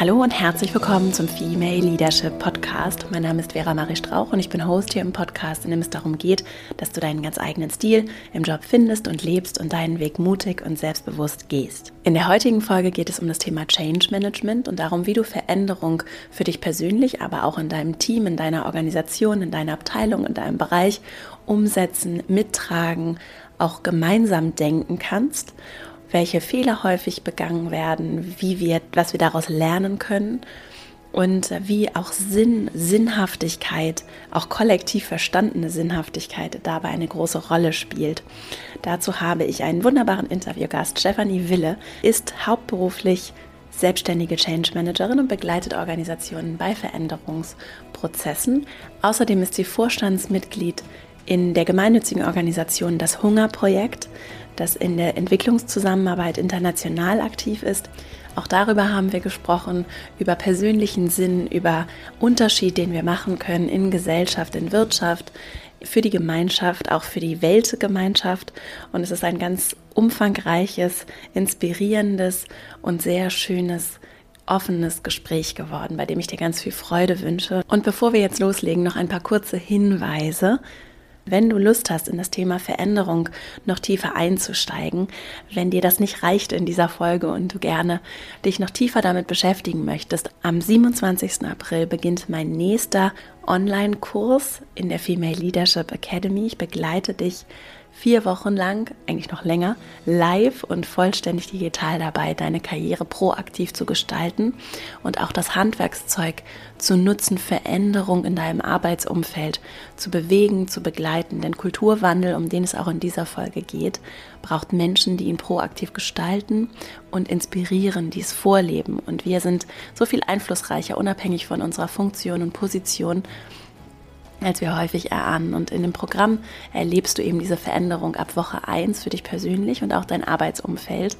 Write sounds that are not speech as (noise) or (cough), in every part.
Hallo und herzlich willkommen zum Female Leadership Podcast. Mein Name ist Vera Marie Strauch und ich bin Host hier im Podcast, in dem es darum geht, dass du deinen ganz eigenen Stil im Job findest und lebst und deinen Weg mutig und selbstbewusst gehst. In der heutigen Folge geht es um das Thema Change Management und darum, wie du Veränderung für dich persönlich, aber auch in deinem Team, in deiner Organisation, in deiner Abteilung, in deinem Bereich umsetzen, mittragen, auch gemeinsam denken kannst welche Fehler häufig begangen werden, wie wir, was wir daraus lernen können und wie auch Sinn, Sinnhaftigkeit, auch kollektiv verstandene Sinnhaftigkeit dabei eine große Rolle spielt. Dazu habe ich einen wunderbaren Interviewgast. Stefanie Wille ist hauptberuflich selbstständige Change Managerin und begleitet Organisationen bei Veränderungsprozessen. Außerdem ist sie Vorstandsmitglied in der gemeinnützigen Organisation Das Hungerprojekt das in der Entwicklungszusammenarbeit international aktiv ist. Auch darüber haben wir gesprochen, über persönlichen Sinn, über Unterschied, den wir machen können in Gesellschaft, in Wirtschaft, für die Gemeinschaft, auch für die Weltgemeinschaft. Und es ist ein ganz umfangreiches, inspirierendes und sehr schönes offenes Gespräch geworden, bei dem ich dir ganz viel Freude wünsche. Und bevor wir jetzt loslegen, noch ein paar kurze Hinweise. Wenn du Lust hast, in das Thema Veränderung noch tiefer einzusteigen, wenn dir das nicht reicht in dieser Folge und du gerne dich noch tiefer damit beschäftigen möchtest, am 27. April beginnt mein nächster Online-Kurs in der Female Leadership Academy. Ich begleite dich vier Wochen lang, eigentlich noch länger, live und vollständig digital dabei, deine Karriere proaktiv zu gestalten und auch das Handwerkszeug zu nutzen, Veränderung in deinem Arbeitsumfeld zu bewegen, zu begleiten. Denn Kulturwandel, um den es auch in dieser Folge geht, braucht Menschen, die ihn proaktiv gestalten und inspirieren, die es vorleben. Und wir sind so viel einflussreicher, unabhängig von unserer Funktion und Position als wir häufig erahnen. Und in dem Programm erlebst du eben diese Veränderung ab Woche 1 für dich persönlich und auch dein Arbeitsumfeld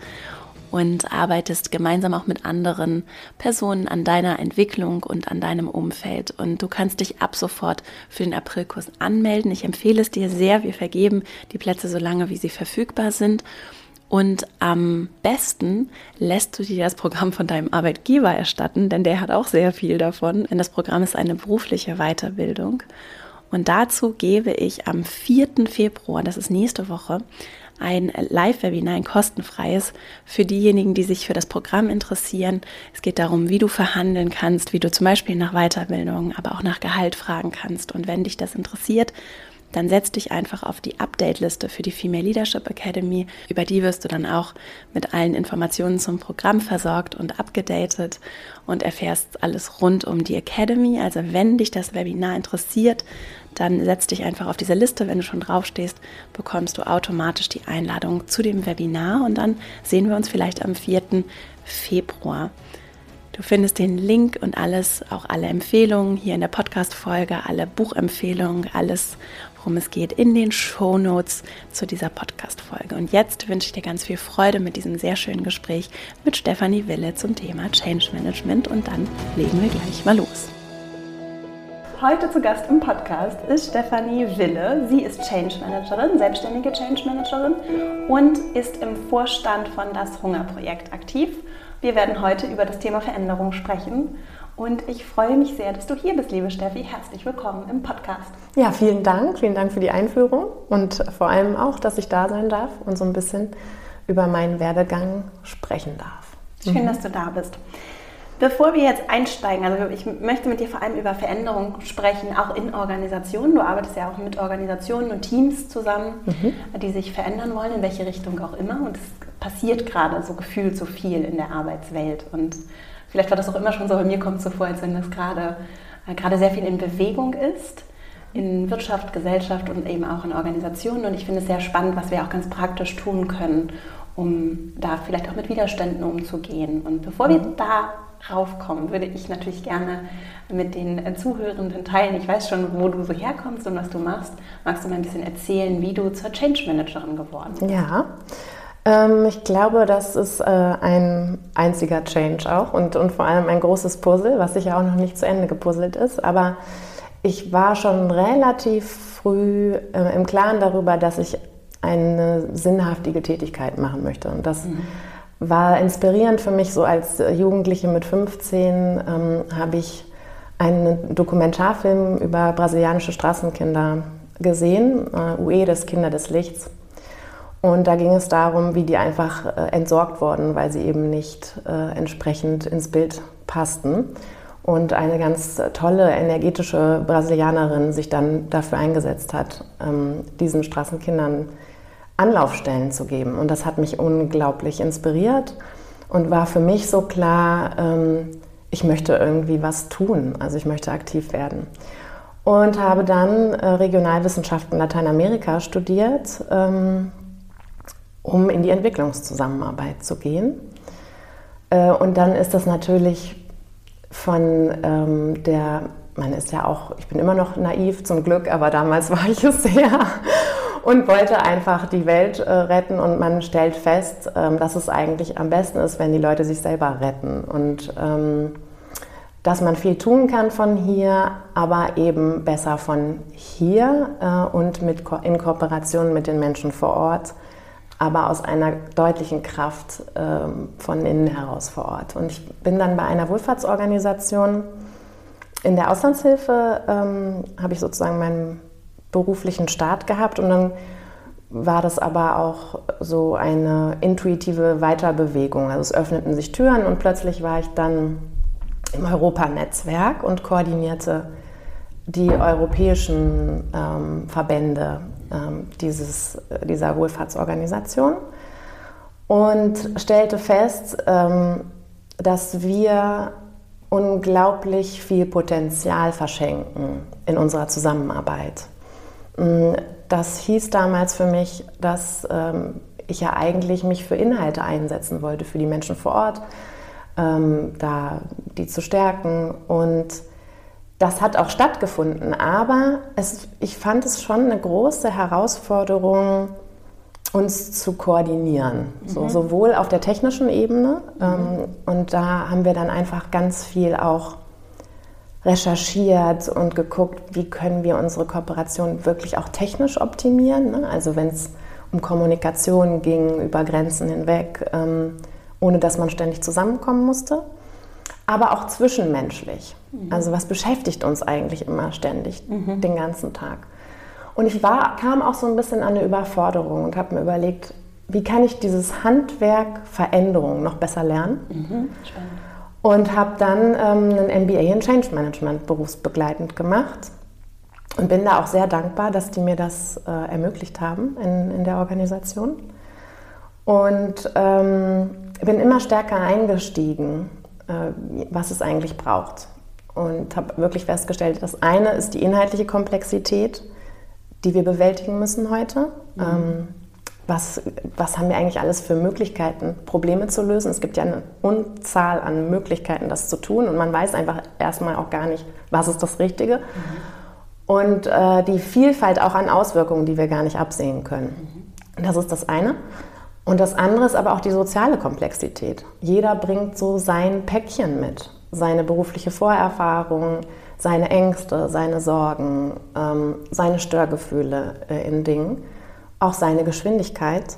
und arbeitest gemeinsam auch mit anderen Personen an deiner Entwicklung und an deinem Umfeld. Und du kannst dich ab sofort für den Aprilkurs anmelden. Ich empfehle es dir sehr. Wir vergeben die Plätze so lange, wie sie verfügbar sind. Und am besten lässt du dir das Programm von deinem Arbeitgeber erstatten, denn der hat auch sehr viel davon. Denn das Programm ist eine berufliche Weiterbildung. Und dazu gebe ich am 4. Februar, das ist nächste Woche, ein Live-Webinar, ein kostenfreies für diejenigen, die sich für das Programm interessieren. Es geht darum, wie du verhandeln kannst, wie du zum Beispiel nach Weiterbildung, aber auch nach Gehalt fragen kannst. Und wenn dich das interessiert, dann setz dich einfach auf die Update-Liste für die Female Leadership Academy. Über die wirst du dann auch mit allen Informationen zum Programm versorgt und abgedatet und erfährst alles rund um die Academy. Also wenn dich das Webinar interessiert, dann setz dich einfach auf diese Liste. Wenn du schon draufstehst, bekommst du automatisch die Einladung zu dem Webinar und dann sehen wir uns vielleicht am 4. Februar. Du findest den Link und alles, auch alle Empfehlungen hier in der Podcast-Folge, alle Buchempfehlungen, alles worum es geht, in den Show Notes zu dieser Podcast-Folge. Und jetzt wünsche ich dir ganz viel Freude mit diesem sehr schönen Gespräch mit Stefanie Wille zum Thema Change Management und dann legen wir gleich mal los. Heute zu Gast im Podcast ist Stefanie Wille. Sie ist Change Managerin, selbstständige Change Managerin und ist im Vorstand von das Hungerprojekt aktiv. Wir werden heute über das Thema Veränderung sprechen und ich freue mich sehr, dass du hier bist, liebe Steffi. Herzlich willkommen im Podcast. Ja, vielen Dank. Vielen Dank für die Einführung und vor allem auch, dass ich da sein darf und so ein bisschen über meinen Werdegang sprechen darf. Schön, mhm. dass du da bist. Bevor wir jetzt einsteigen, also ich möchte mit dir vor allem über Veränderung sprechen, auch in Organisationen. Du arbeitest ja auch mit Organisationen und Teams zusammen, mhm. die sich verändern wollen, in welche Richtung auch immer. Und es passiert gerade so gefühlt so viel in der Arbeitswelt. Und Vielleicht war das auch immer schon so, bei mir kommt es so vor, als wenn das gerade, äh, gerade sehr viel in Bewegung ist, in Wirtschaft, Gesellschaft und eben auch in Organisationen. Und ich finde es sehr spannend, was wir auch ganz praktisch tun können, um da vielleicht auch mit Widerständen umzugehen. Und bevor wir mhm. da raufkommen, würde ich natürlich gerne mit den äh, Zuhörenden teilen. Ich weiß schon, wo du so herkommst und was du machst. Magst du mal ein bisschen erzählen, wie du zur Change Managerin geworden bist? Ja. Ähm, ich glaube, das ist äh, ein einziger Change auch und, und vor allem ein großes Puzzle, was sicher auch noch nicht zu Ende gepuzzelt ist. Aber ich war schon relativ früh äh, im Klaren darüber, dass ich eine sinnhaftige Tätigkeit machen möchte. Und das mhm. War inspirierend für mich. So als Jugendliche mit 15 ähm, habe ich einen Dokumentarfilm über brasilianische Straßenkinder gesehen, äh, UE, das Kinder des Lichts. Und da ging es darum, wie die einfach äh, entsorgt wurden, weil sie eben nicht äh, entsprechend ins Bild passten. Und eine ganz tolle, energetische Brasilianerin sich dann dafür eingesetzt hat, ähm, diesen Straßenkindern Anlaufstellen zu geben. Und das hat mich unglaublich inspiriert und war für mich so klar, ähm, ich möchte irgendwie was tun, also ich möchte aktiv werden. Und habe dann äh, Regionalwissenschaften Lateinamerika studiert, ähm, um in die Entwicklungszusammenarbeit zu gehen. Äh, und dann ist das natürlich von ähm, der, man ist ja auch, ich bin immer noch naiv zum Glück, aber damals (laughs) war ich es sehr und wollte einfach die Welt äh, retten. Und man stellt fest, ähm, dass es eigentlich am besten ist, wenn die Leute sich selber retten. Und ähm, dass man viel tun kann von hier, aber eben besser von hier äh, und mit Ko in Kooperation mit den Menschen vor Ort, aber aus einer deutlichen Kraft äh, von innen heraus vor Ort. Und ich bin dann bei einer Wohlfahrtsorganisation. In der Auslandshilfe, ähm, habe ich sozusagen meinen beruflichen Start gehabt und dann war das aber auch so eine intuitive Weiterbewegung. Also es öffneten sich Türen und plötzlich war ich dann im Europanetzwerk und koordinierte die europäischen ähm, Verbände ähm, dieses, dieser Wohlfahrtsorganisation und stellte fest, ähm, dass wir unglaublich viel Potenzial verschenken in unserer Zusammenarbeit. Mm, das hieß damals für mich, dass ähm, ich ja eigentlich mich für Inhalte einsetzen wollte, für die Menschen vor Ort, ähm, da die zu stärken. Und das hat auch stattgefunden. Aber es, ich fand es schon eine große Herausforderung, uns zu koordinieren. Mhm. So, sowohl auf der technischen Ebene. Mhm. Ähm, und da haben wir dann einfach ganz viel auch recherchiert und geguckt, wie können wir unsere Kooperation wirklich auch technisch optimieren. Ne? Also wenn es um Kommunikation ging, über Grenzen hinweg, ähm, ohne dass man ständig zusammenkommen musste. Aber auch zwischenmenschlich. Mhm. Also was beschäftigt uns eigentlich immer ständig, mhm. den ganzen Tag. Und ich war, kam auch so ein bisschen an eine Überforderung und habe mir überlegt, wie kann ich dieses Handwerk Veränderung noch besser lernen? Mhm. Und habe dann ähm, ein MBA in Change Management berufsbegleitend gemacht und bin da auch sehr dankbar, dass die mir das äh, ermöglicht haben in, in der Organisation. Und ähm, bin immer stärker eingestiegen, äh, was es eigentlich braucht. Und habe wirklich festgestellt, das eine ist die inhaltliche Komplexität, die wir bewältigen müssen heute. Mhm. Ähm, was, was haben wir eigentlich alles für Möglichkeiten, Probleme zu lösen. Es gibt ja eine Unzahl an Möglichkeiten, das zu tun und man weiß einfach erstmal auch gar nicht, was ist das Richtige. Mhm. Und äh, die Vielfalt auch an Auswirkungen, die wir gar nicht absehen können. Mhm. Das ist das eine. Und das andere ist aber auch die soziale Komplexität. Jeder bringt so sein Päckchen mit, seine berufliche Vorerfahrung, seine Ängste, seine Sorgen, ähm, seine Störgefühle äh, in Dingen auch seine Geschwindigkeit.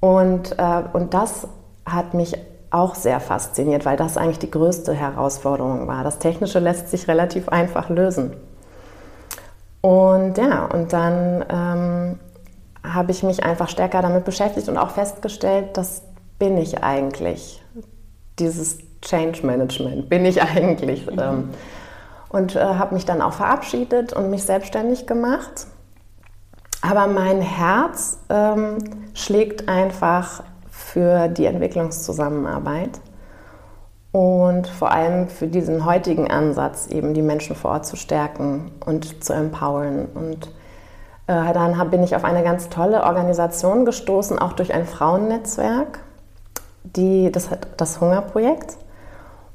Und, äh, und das hat mich auch sehr fasziniert, weil das eigentlich die größte Herausforderung war. Das Technische lässt sich relativ einfach lösen. Und ja, und dann ähm, habe ich mich einfach stärker damit beschäftigt und auch festgestellt, das bin ich eigentlich. Dieses Change Management bin ich eigentlich. Mhm. Ähm, und äh, habe mich dann auch verabschiedet und mich selbstständig gemacht aber mein Herz ähm, schlägt einfach für die Entwicklungszusammenarbeit und vor allem für diesen heutigen Ansatz, eben die Menschen vor Ort zu stärken und zu empowern. Und äh, dann bin ich auf eine ganz tolle Organisation gestoßen, auch durch ein Frauennetzwerk, die, das, das Hungerprojekt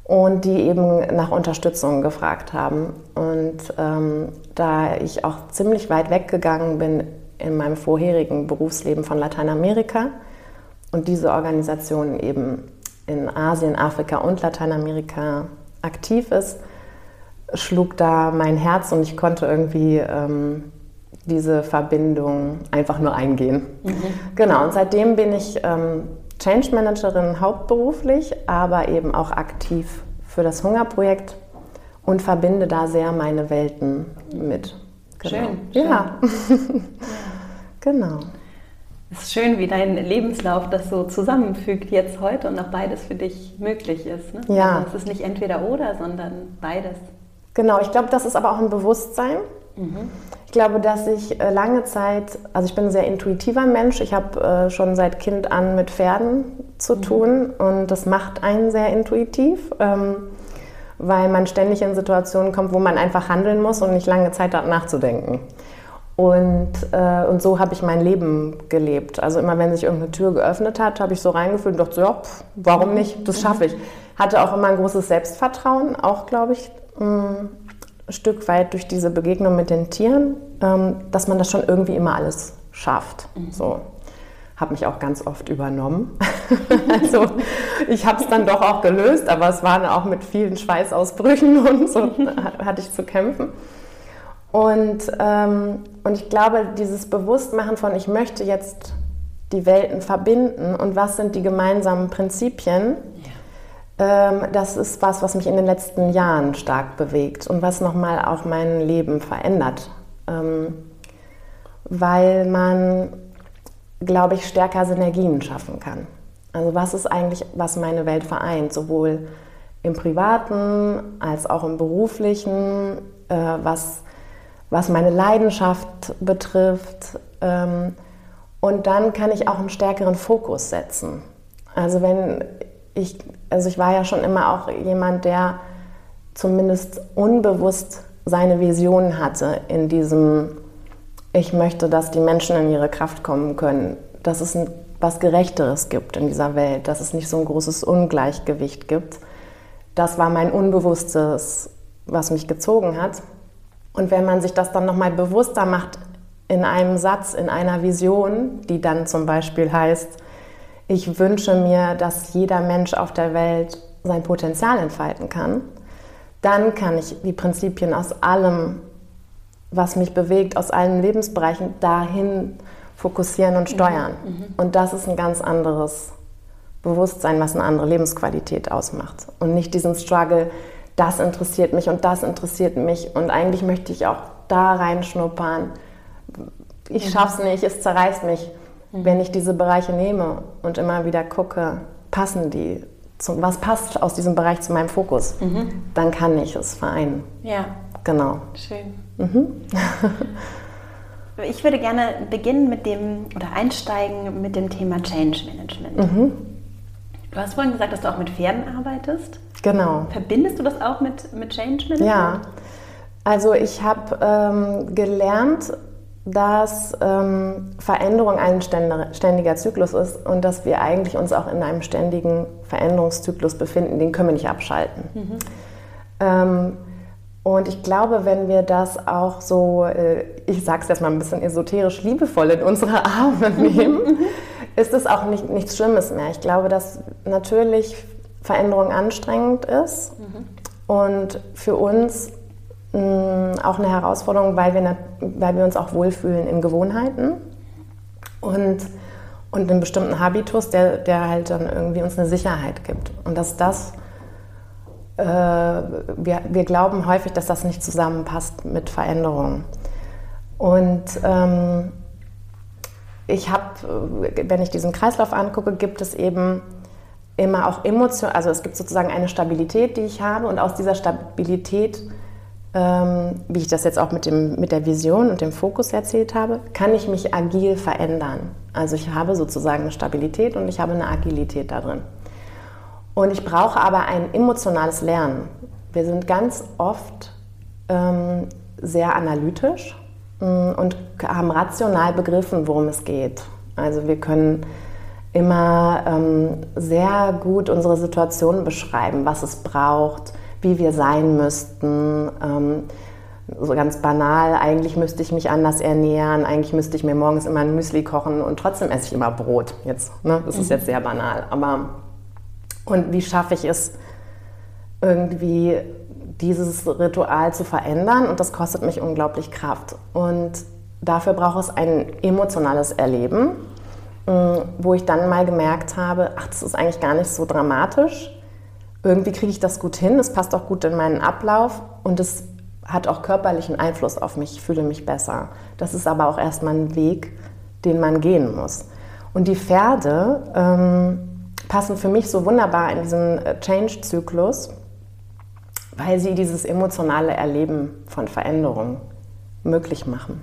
und die eben nach Unterstützung gefragt haben. Und ähm, da ich auch ziemlich weit weggegangen bin in meinem vorherigen Berufsleben von Lateinamerika und diese Organisation eben in Asien, Afrika und Lateinamerika aktiv ist, schlug da mein Herz und ich konnte irgendwie ähm, diese Verbindung einfach nur eingehen. Mhm. Genau, und seitdem bin ich ähm, Change Managerin hauptberuflich, aber eben auch aktiv für das Hungerprojekt und verbinde da sehr meine Welten mit. Genau. Schön. Ja. schön. (laughs) genau. Es ist schön, wie dein Lebenslauf das so zusammenfügt, jetzt heute und auch beides für dich möglich ist. Ne? Ja. Also es ist nicht entweder oder, sondern beides. Genau, ich glaube, das ist aber auch ein Bewusstsein. Mhm. Ich glaube, dass ich äh, lange Zeit, also ich bin ein sehr intuitiver Mensch, ich habe äh, schon seit Kind an mit Pferden zu mhm. tun und das macht einen sehr intuitiv, ähm, weil man ständig in Situationen kommt, wo man einfach handeln muss und nicht lange Zeit hat nachzudenken. Und, äh, und so habe ich mein Leben gelebt. Also immer, wenn sich irgendeine Tür geöffnet hat, habe ich so reingefühlt und dachte, so, ja, pff, warum nicht? Das schaffe ich. Hatte auch immer ein großes Selbstvertrauen, auch, glaube ich, ein Stück weit durch diese Begegnung mit den Tieren, ähm, dass man das schon irgendwie immer alles schafft. Mhm. So habe mich auch ganz oft übernommen. (laughs) also ich habe es dann doch auch gelöst, aber es waren auch mit vielen Schweißausbrüchen und so (laughs) hatte ich zu kämpfen. Und, ähm, und ich glaube, dieses Bewusstmachen von, ich möchte jetzt die Welten verbinden und was sind die gemeinsamen Prinzipien, ja. ähm, das ist was, was mich in den letzten Jahren stark bewegt und was nochmal auch mein Leben verändert. Ähm, weil man, glaube ich, stärker Synergien schaffen kann. Also was ist eigentlich, was meine Welt vereint, sowohl im privaten als auch im beruflichen, äh, was was meine Leidenschaft betrifft. Ähm, und dann kann ich auch einen stärkeren Fokus setzen. Also wenn ich, also ich war ja schon immer auch jemand, der zumindest unbewusst seine Vision hatte in diesem, ich möchte, dass die Menschen in ihre Kraft kommen können, dass es was Gerechteres gibt in dieser Welt, dass es nicht so ein großes Ungleichgewicht gibt. Das war mein Unbewusstes, was mich gezogen hat. Und wenn man sich das dann nochmal bewusster macht in einem Satz, in einer Vision, die dann zum Beispiel heißt, ich wünsche mir, dass jeder Mensch auf der Welt sein Potenzial entfalten kann, dann kann ich die Prinzipien aus allem, was mich bewegt, aus allen Lebensbereichen dahin fokussieren und steuern. Mhm. Mhm. Und das ist ein ganz anderes Bewusstsein, was eine andere Lebensqualität ausmacht. Und nicht diesen Struggle, das interessiert mich und das interessiert mich und eigentlich möchte ich auch da reinschnuppern. Ich mhm. schaffe es nicht, es zerreißt mich, mhm. wenn ich diese Bereiche nehme und immer wieder gucke, passen die, zu, was passt aus diesem Bereich zu meinem Fokus, mhm. dann kann ich es vereinen. Ja. Genau. Schön. Mhm. (laughs) ich würde gerne beginnen mit dem oder einsteigen mit dem Thema Change Management. Mhm. Du hast vorhin gesagt, dass du auch mit Pferden arbeitest. Genau. Verbindest du das auch mit, mit Change Management? Ja, also ich habe ähm, gelernt, dass ähm, Veränderung ein ständiger Zyklus ist und dass wir eigentlich uns auch in einem ständigen Veränderungszyklus befinden. Den können wir nicht abschalten. Mhm. Ähm, und ich glaube, wenn wir das auch so, äh, ich sage es jetzt mal ein bisschen esoterisch liebevoll in unsere Arme (laughs) nehmen, ist es auch nicht, nichts Schlimmes mehr. Ich glaube, dass natürlich Veränderung anstrengend ist mhm. und für uns mh, mm, auch eine Herausforderung, weil wir, weil wir uns auch wohlfühlen in Gewohnheiten und, und einen bestimmten Habitus, der, der halt dann irgendwie uns eine Sicherheit gibt. Und dass das, äh, wir, wir glauben häufig, dass das nicht zusammenpasst mit Veränderung. Und ähm, ich habe, wenn ich diesen Kreislauf angucke, gibt es eben immer auch Emotionen, also es gibt sozusagen eine Stabilität, die ich habe und aus dieser Stabilität, ähm, wie ich das jetzt auch mit, dem, mit der Vision und dem Fokus erzählt habe, kann ich mich agil verändern. Also ich habe sozusagen eine Stabilität und ich habe eine Agilität da drin. Und ich brauche aber ein emotionales Lernen. Wir sind ganz oft ähm, sehr analytisch mm, und haben rational begriffen, worum es geht. Also wir können immer ähm, sehr gut unsere Situation beschreiben, was es braucht, wie wir sein müssten. Ähm, so ganz banal, eigentlich müsste ich mich anders ernähren, eigentlich müsste ich mir morgens immer ein Müsli kochen und trotzdem esse ich immer Brot. Jetzt, ne? Das ist mhm. jetzt sehr banal. Aber und wie schaffe ich es, irgendwie dieses Ritual zu verändern? Und das kostet mich unglaublich Kraft. Und dafür braucht es ein emotionales Erleben wo ich dann mal gemerkt habe, ach, das ist eigentlich gar nicht so dramatisch. Irgendwie kriege ich das gut hin, es passt auch gut in meinen Ablauf und es hat auch körperlichen Einfluss auf mich, ich fühle mich besser. Das ist aber auch erstmal ein Weg, den man gehen muss. Und die Pferde ähm, passen für mich so wunderbar in diesen äh, Change-Zyklus, weil sie dieses emotionale Erleben von Veränderung möglich machen.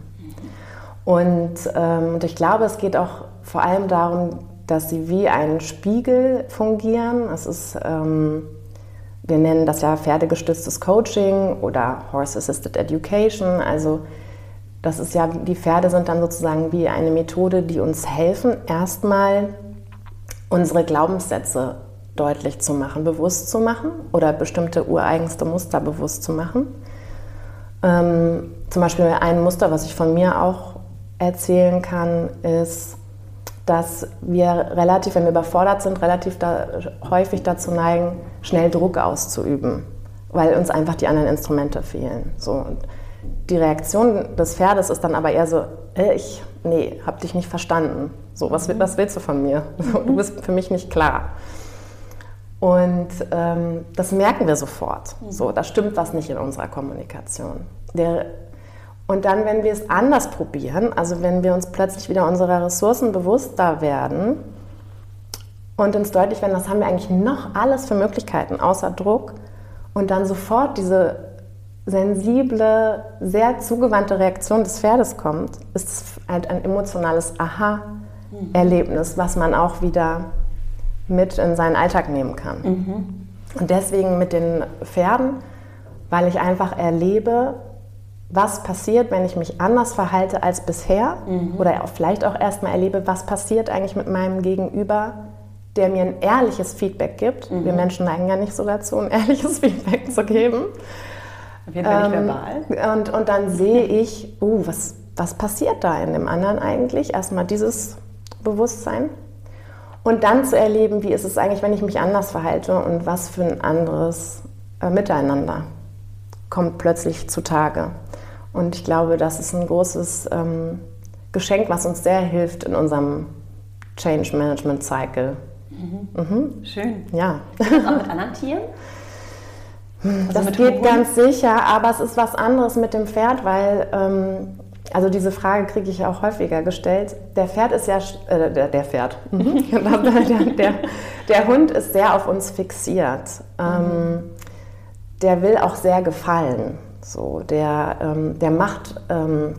Und, ähm, und ich glaube, es geht auch vor allem darum, dass sie wie ein Spiegel fungieren. Es ist, ähm, wir nennen das ja pferdegestütztes Coaching oder Horse Assisted Education. Also das ist ja, die Pferde sind dann sozusagen wie eine Methode, die uns helfen, erstmal unsere Glaubenssätze deutlich zu machen, bewusst zu machen oder bestimmte ureigenste Muster bewusst zu machen. Ähm, zum Beispiel ein Muster, was ich von mir auch erzählen kann, ist, dass wir relativ, wenn wir überfordert sind, relativ da, häufig dazu neigen, schnell Druck auszuüben, weil uns einfach die anderen Instrumente fehlen. So, und die Reaktion des Pferdes ist dann aber eher so, äh, ich, nee, hab dich nicht verstanden. So, was, was willst du von mir? (laughs) Du bist für mich nicht klar. Und ähm, das merken wir sofort. So, da stimmt was nicht in unserer Kommunikation. Der, und dann, wenn wir es anders probieren, also wenn wir uns plötzlich wieder unserer Ressourcen bewusster werden und uns deutlich werden, was haben wir eigentlich noch alles für Möglichkeiten außer Druck und dann sofort diese sensible, sehr zugewandte Reaktion des Pferdes kommt, ist es halt ein emotionales Aha-Erlebnis, was man auch wieder mit in seinen Alltag nehmen kann. Mhm. Und deswegen mit den Pferden, weil ich einfach erlebe, was passiert, wenn ich mich anders verhalte als bisher mhm. oder vielleicht auch erstmal erlebe, was passiert eigentlich mit meinem Gegenüber, der mir ein ehrliches Feedback gibt. Mhm. Wir Menschen neigen ja nicht so dazu, ein ehrliches (laughs) Feedback zu geben. Auf jeden Fall nicht ähm, verbal. Und, und dann sehe ich, uh, was, was passiert da in dem anderen eigentlich? Erstmal dieses Bewusstsein. Und dann zu erleben, wie ist es eigentlich, wenn ich mich anders verhalte und was für ein anderes äh, Miteinander kommt plötzlich zutage. Und ich glaube, das ist ein großes ähm, Geschenk, was uns sehr hilft in unserem Change Management Cycle. Mhm. Mhm. Schön. Ja. Auch mit anderen Tieren? Also das geht ganz sicher, aber es ist was anderes mit dem Pferd, weil, ähm, also diese Frage kriege ich auch häufiger gestellt. Der Pferd ist ja, äh, der, der Pferd, mhm. (laughs) (laughs) der, der, der, Hund ist sehr auf uns fixiert. Ähm, der will auch sehr gefallen. So, der, ähm, der macht, ähm,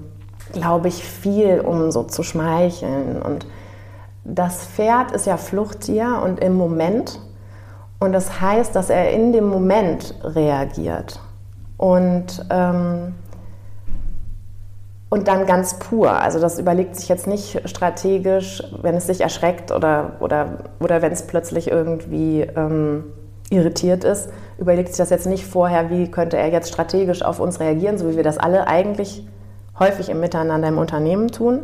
glaube ich, viel, um so zu schmeicheln. Und das Pferd ist ja Fluchttier und im Moment und das heißt, dass er in dem Moment reagiert. Und, ähm, und dann ganz pur. Also das überlegt sich jetzt nicht strategisch, wenn es sich erschreckt oder, oder, oder wenn es plötzlich irgendwie ähm, irritiert ist, überlegt sich das jetzt nicht vorher, wie könnte er jetzt strategisch auf uns reagieren, so wie wir das alle eigentlich häufig im Miteinander im Unternehmen tun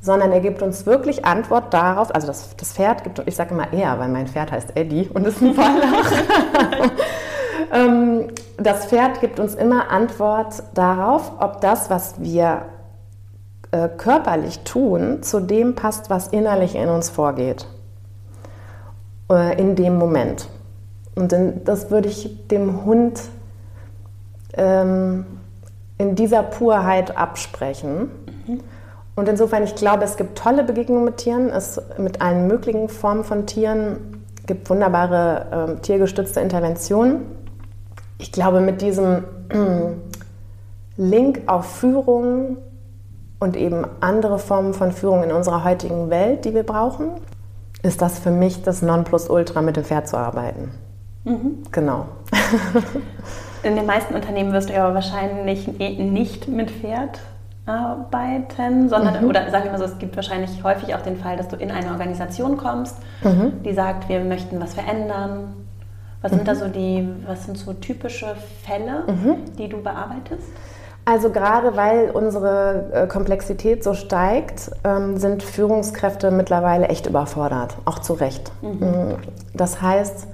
sondern er gibt uns wirklich Antwort darauf, also das, das Pferd gibt, ich sage immer er, weil mein Pferd heißt Eddie und ist ein Wallach. (laughs) Ähm, das Pferd gibt uns immer Antwort darauf, ob das, was wir äh, körperlich tun, zu dem passt, was innerlich in uns vorgeht. Äh, in dem Moment. Und das würde ich dem Hund ähm, in dieser Purheit absprechen. Mhm. Und insofern, ich glaube, es gibt tolle Begegnungen mit Tieren, es mit allen möglichen Formen von Tieren gibt wunderbare äh, tiergestützte Interventionen. Ich glaube, mit diesem äh, Link auf Führung und eben andere Formen von Führung in unserer heutigen Welt, die wir brauchen, ist das für mich das Nonplusultra, mit dem Pferd zu arbeiten. Mhm. Genau. (laughs) In den meisten Unternehmen wirst du ja wahrscheinlich nicht mit Pferd arbeiten, sondern, mhm. oder sagen wir mal so, es gibt wahrscheinlich häufig auch den Fall, dass du in eine Organisation kommst, mhm. die sagt, wir möchten was verändern. Was mhm. sind da so die, was sind so typische Fälle, mhm. die du bearbeitest? Also gerade weil unsere äh, Komplexität so steigt, ähm, sind Führungskräfte mittlerweile echt überfordert, auch zu Recht. Mhm. Mm, das heißt,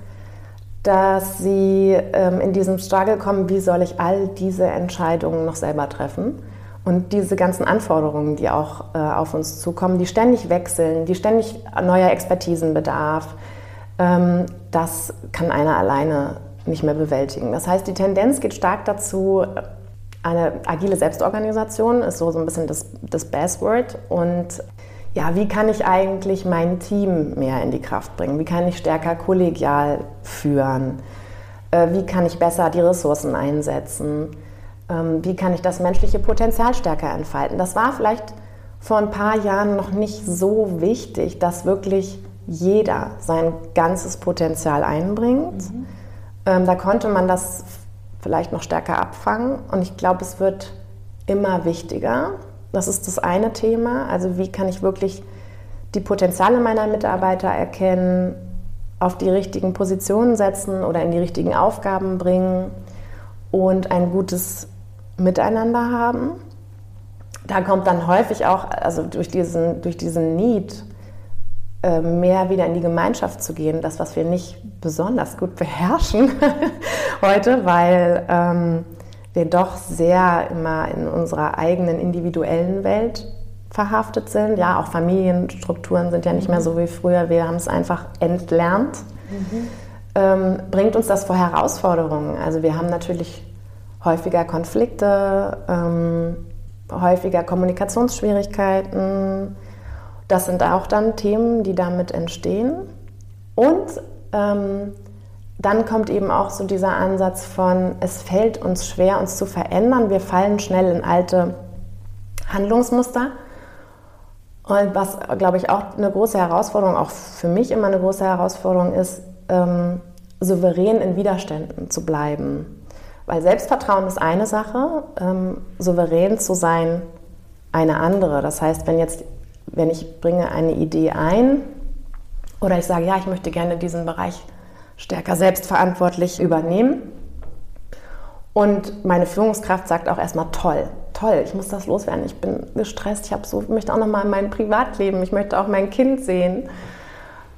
dass sie ähm, in diesem Struggle kommen, wie soll ich all diese Entscheidungen noch selber treffen? Und diese ganzen Anforderungen, die auch äh, auf uns zukommen, die ständig wechseln, die ständig neuer Expertisen bedarf, ähm, das kann einer alleine nicht mehr bewältigen. Das heißt, die Tendenz geht stark dazu, eine agile Selbstorganisation ist so, so ein bisschen das, das Buzzword. Und ja, wie kann ich eigentlich mein Team mehr in die Kraft bringen? Wie kann ich stärker kollegial führen? Äh, wie kann ich besser die Ressourcen einsetzen? Ähm, wie kann ich das menschliche Potenzial stärker entfalten? Das war vielleicht vor ein paar Jahren noch nicht so wichtig, dass wirklich jeder sein ganzes Potenzial einbringt. Mhm. Ähm, da konnte man das vielleicht noch stärker abfangen und ich glaube, es wird immer wichtiger. Das ist das eine Thema. Also wie kann ich wirklich die Potenziale meiner Mitarbeiter erkennen, auf die richtigen Positionen setzen oder in die richtigen Aufgaben bringen und ein gutes Miteinander haben. Da kommt dann häufig auch, also durch diesen, durch diesen Need, äh, mehr wieder in die Gemeinschaft zu gehen, das, was wir nicht besonders gut (laughs) beherrschen (laughs) heute, weil ähm, wir doch sehr immer in unserer eigenen individuellen Welt verhaftet sind. Ja, auch Familienstrukturen sind ja nicht mehr so wie früher. Wir haben es einfach entlernt. Mhm. Ähm, bringt uns das vor Herausforderungen? Also wir haben natürlich häufiger Konflikte, ähm, häufiger Kommunikationsschwierigkeiten. Das sind auch dann Themen, die damit entstehen. Und ähm, dann kommt eben auch so dieser Ansatz von, es fällt uns schwer, uns zu verändern. Wir fallen schnell in alte Handlungsmuster. Und was, glaube ich, auch eine große Herausforderung, auch für mich immer eine große Herausforderung ist, ähm, souverän in Widerständen zu bleiben. Weil Selbstvertrauen ist eine Sache, ähm, souverän zu sein eine andere. Das heißt, wenn jetzt, wenn ich bringe eine Idee ein oder ich sage, ja, ich möchte gerne diesen Bereich stärker selbstverantwortlich übernehmen. Und meine Führungskraft sagt auch erstmal toll, toll, ich muss das loswerden. Ich bin gestresst, ich habe so, möchte auch noch mal mein Privatleben, ich möchte auch mein Kind sehen.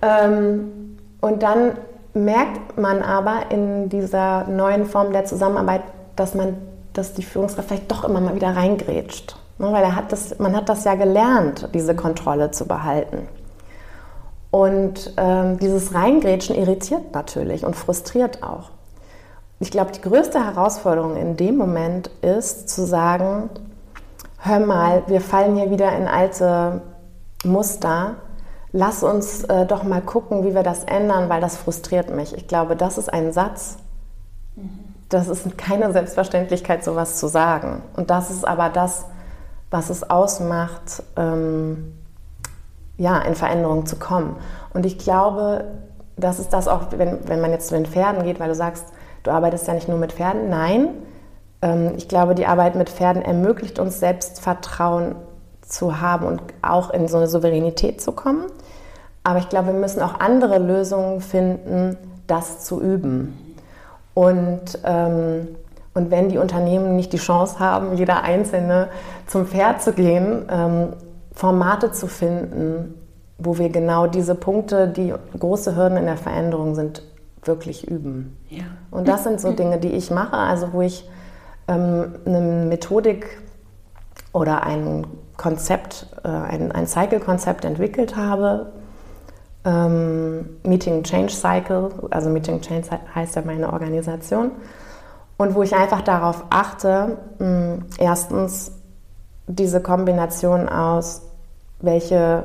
Ähm, und dann merkt man aber in dieser neuen Form der Zusammenarbeit, dass man, dass die Führungskraft vielleicht doch immer mal wieder reingrätscht. Ne, weil er hat das, man hat das ja gelernt, diese Kontrolle zu behalten. Und ähm, dieses Reingrätschen irritiert natürlich und frustriert auch. Ich glaube, die größte Herausforderung in dem Moment ist zu sagen, hör mal, wir fallen hier wieder in alte Muster. Lass uns äh, doch mal gucken, wie wir das ändern, weil das frustriert mich. Ich glaube, das ist ein Satz. Das ist keine Selbstverständlichkeit, sowas zu sagen. Und das ist aber das, was es ausmacht, ähm, ja, in Veränderung zu kommen. Und ich glaube, das ist das auch, wenn, wenn man jetzt zu den Pferden geht, weil du sagst, du arbeitest ja nicht nur mit Pferden. Nein, ähm, ich glaube, die Arbeit mit Pferden ermöglicht uns Selbstvertrauen zu haben und auch in so eine Souveränität zu kommen. Aber ich glaube, wir müssen auch andere Lösungen finden, das zu üben. Und, ähm, und wenn die Unternehmen nicht die Chance haben, jeder Einzelne zum Pferd zu gehen, ähm, Formate zu finden, wo wir genau diese Punkte, die große Hürden in der Veränderung sind, wirklich üben. Ja. Und das sind so Dinge, die ich mache, also wo ich ähm, eine Methodik oder ein Konzept, äh, ein, ein Cycle-Konzept entwickelt habe. Ähm, Meeting Change Cycle, also Meeting Change heißt ja meine Organisation. Und wo ich einfach darauf achte, mh, erstens diese Kombination aus welche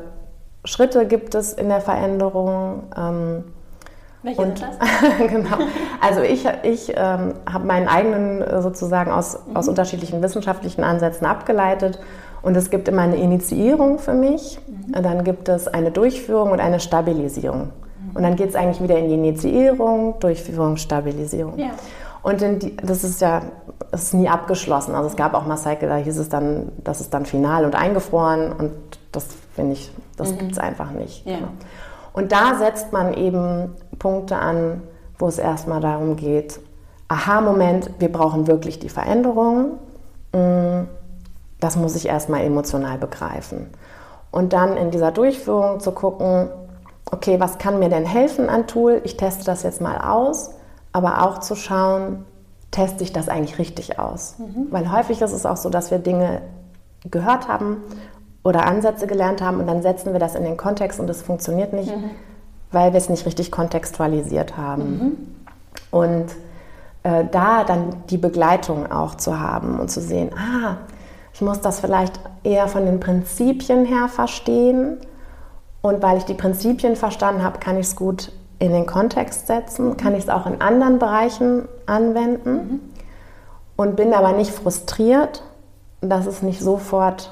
Schritte gibt es in der Veränderung. Ähm, welche und, sind das? (laughs) genau. Also ich, ich ähm, habe meinen eigenen äh, sozusagen aus, mhm. aus unterschiedlichen wissenschaftlichen Ansätzen abgeleitet. Und es gibt immer eine Initiierung für mich, mhm. dann gibt es eine Durchführung und eine Stabilisierung. Mhm. Und dann geht es eigentlich wieder in die Initiierung, Durchführung, Stabilisierung. Ja. Und die, das ist ja das ist nie abgeschlossen. Also es gab auch mal Cycle, da hieß es dann, das ist dann final und eingefroren. Und das finde ich, das mhm. gibt es einfach nicht. Ja. Genau. Und da setzt man eben Punkte an, wo es erstmal darum geht, aha-Moment, wir brauchen wirklich die Veränderung. Mm, das muss ich erstmal emotional begreifen. Und dann in dieser Durchführung zu gucken, okay, was kann mir denn helfen an Tool? Ich teste das jetzt mal aus, aber auch zu schauen, teste ich das eigentlich richtig aus? Mhm. Weil häufig ist es auch so, dass wir Dinge gehört haben oder Ansätze gelernt haben und dann setzen wir das in den Kontext und es funktioniert nicht, mhm. weil wir es nicht richtig kontextualisiert haben. Mhm. Und äh, da dann die Begleitung auch zu haben und zu sehen, ah, ich muss das vielleicht eher von den Prinzipien her verstehen und weil ich die Prinzipien verstanden habe, kann ich es gut in den Kontext setzen, mhm. kann ich es auch in anderen Bereichen anwenden mhm. und bin aber nicht frustriert, dass es nicht sofort